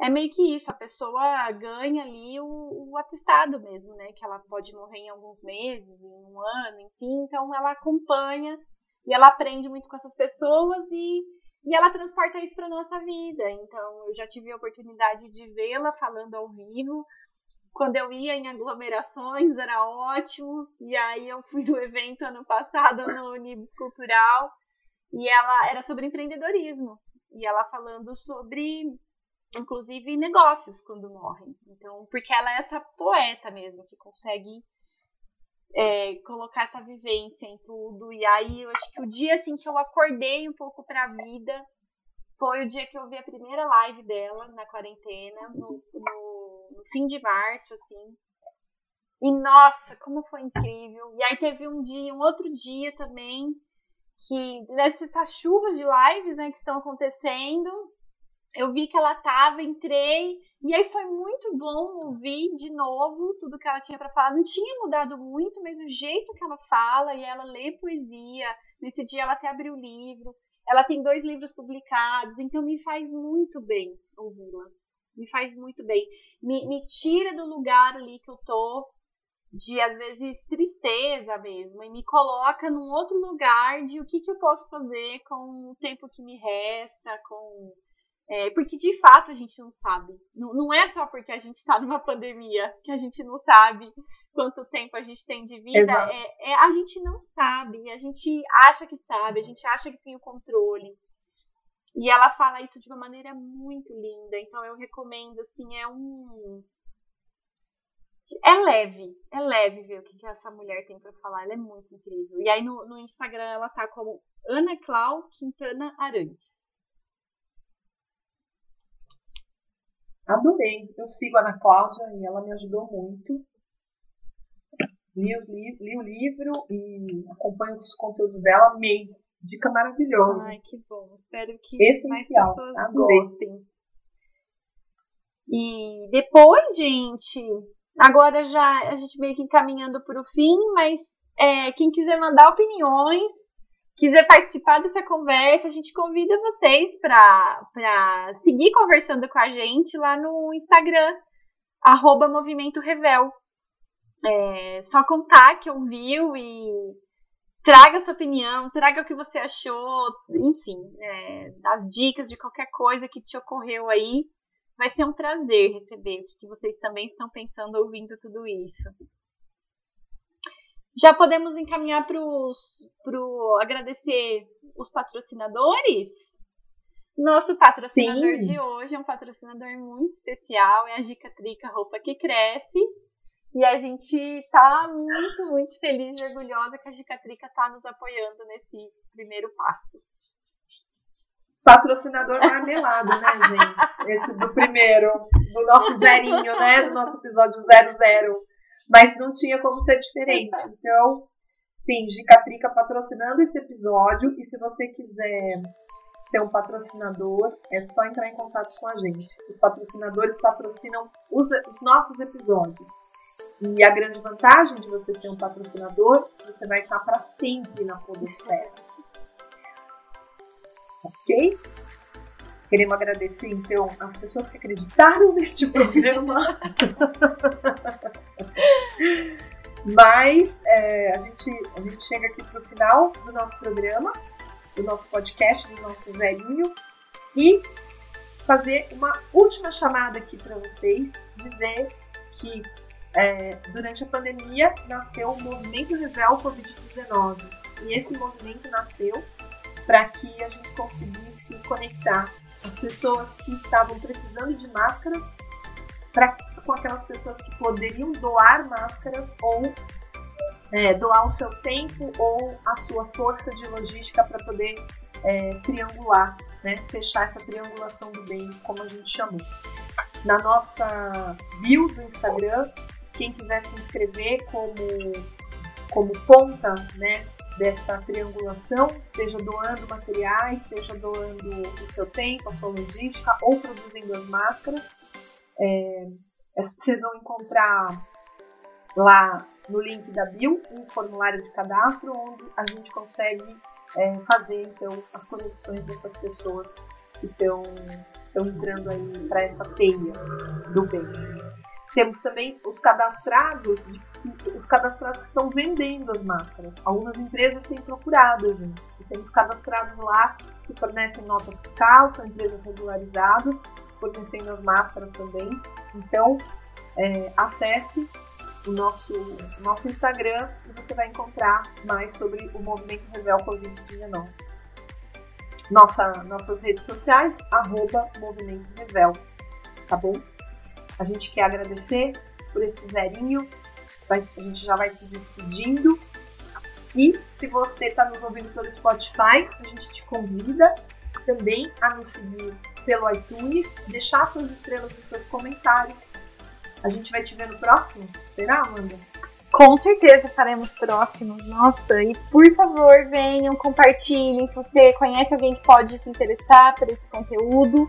é meio que isso, a pessoa ganha ali o, o, atestado mesmo, né? Que ela pode morrer em alguns meses, em um ano, enfim. Então ela acompanha e ela aprende muito com essas pessoas e, e ela transporta isso para nossa vida. Então eu já tive a oportunidade de vê-la falando ao vivo quando eu ia em aglomerações era ótimo. E aí eu fui no evento ano passado no Unibus Cultural e ela era sobre empreendedorismo. E ela falando sobre, inclusive, negócios quando morrem. Então, porque ela é essa poeta mesmo, que consegue é, colocar essa vivência em tudo. E aí eu acho que o dia assim que eu acordei um pouco pra vida foi o dia que eu vi a primeira live dela na quarentena, no, no no fim de março, assim. E nossa, como foi incrível. E aí teve um dia, um outro dia também, que nessas chuvas de lives né, que estão acontecendo, eu vi que ela tava, entrei, e aí foi muito bom ouvir de novo tudo que ela tinha para falar. Não tinha mudado muito, mas o jeito que ela fala, e ela lê poesia. Nesse dia ela até abriu o livro. Ela tem dois livros publicados, então me faz muito bem ouvi-la me faz muito bem. Me, me tira do lugar ali que eu tô, de às vezes tristeza mesmo, e me coloca num outro lugar de o que, que eu posso fazer com o tempo que me resta, com. É, porque de fato a gente não sabe. Não, não é só porque a gente está numa pandemia que a gente não sabe quanto tempo a gente tem de vida. É, é, a gente não sabe, a gente acha que sabe, a gente acha que tem o controle. E ela fala isso de uma maneira muito linda. Então eu recomendo, assim, é um. É leve, é leve ver o que, que essa mulher tem para falar. Ela é muito incrível. E aí no, no Instagram ela tá como Ana Clau Quintana Arantes. Adorei. Eu sigo a Ana Cláudia e ela me ajudou muito. Li, li, li o livro e acompanho os conteúdos dela, amei. Dica maravilhosa. Ai, que bom. Espero que Essencial. mais pessoas Adorei. gostem. E depois, gente, agora já a gente meio que encaminhando para o fim, mas é, quem quiser mandar opiniões, quiser participar dessa conversa, a gente convida vocês para seguir conversando com a gente lá no Instagram, arroba Movimento Revel. É só contar que ouviu e traga sua opinião, traga o que você achou, enfim, é, as dicas de qualquer coisa que te ocorreu aí. Vai ser um prazer receber o que vocês também estão pensando ouvindo tudo isso. Já podemos encaminhar para o agradecer os patrocinadores? Nosso patrocinador Sim. de hoje é um patrocinador muito especial, é a Gicatrica Roupa que Cresce. E a gente tá muito, muito feliz e orgulhosa que a Gicatrica tá nos apoiando nesse primeiro passo. Patrocinador marmelado, né, gente? Esse do primeiro, do nosso zerinho, né? Do nosso episódio 00. Mas não tinha como ser diferente. Então, sim, Gicatrica patrocinando esse episódio. E se você quiser ser um patrocinador, é só entrar em contato com a gente. Os patrocinadores patrocinam os, os nossos episódios. E a grande vantagem de você ser um patrocinador, você vai estar para sempre na podosfera. Ok? Queremos agradecer, então, as pessoas que acreditaram neste programa. Mas é, a, gente, a gente chega aqui para o final do nosso programa, do nosso podcast, do nosso velhinho, e fazer uma última chamada aqui para vocês, dizer que é, durante a pandemia nasceu o movimento Revel Covid-19. E esse movimento nasceu para que a gente conseguisse conectar as pessoas que estavam precisando de máscaras pra, com aquelas pessoas que poderiam doar máscaras ou é, doar o seu tempo ou a sua força de logística para poder é, triangular, né, fechar essa triangulação do bem, como a gente chamou. Na nossa bio do Instagram, quem quiser se inscrever como, como ponta né, dessa triangulação, seja doando materiais, seja doando o seu tempo, a sua logística ou produzindo as máscaras. É, vocês vão encontrar lá no link da bio um formulário de cadastro onde a gente consegue é, fazer então as conexões dessas pessoas que estão entrando aí para essa teia do bem. Temos também os cadastrados, os cadastrados que estão vendendo as máscaras. Algumas empresas têm procurado a gente. E temos cadastrados lá que fornecem nota fiscal, são empresas regularizadas, fornecendo as máscaras também. Então, é, acesse o nosso, nosso Instagram e você vai encontrar mais sobre o movimento Revel Covid-19. Nossa, nossas redes sociais, arroba Movimento Revel, tá bom? A gente quer agradecer por esse zerinho. A gente já vai se despedindo. E se você está nos ouvindo pelo Spotify, a gente te convida também a nos seguir pelo iTunes, deixar suas estrelas nos seus comentários. A gente vai te ver no próximo. Será, Amanda? Com certeza faremos próximos. Nossa, e por favor, venham, compartilhem. Se você conhece alguém que pode se interessar por esse conteúdo,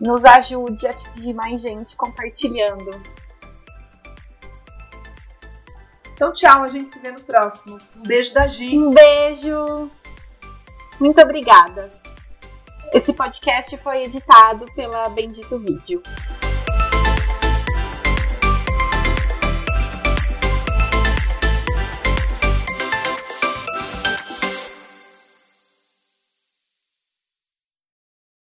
nos ajude a atingir mais gente compartilhando. Então, tchau, a gente se vê no próximo. Um beijo da Gi. Um beijo. Muito obrigada. Esse podcast foi editado pela Bendito Vídeo.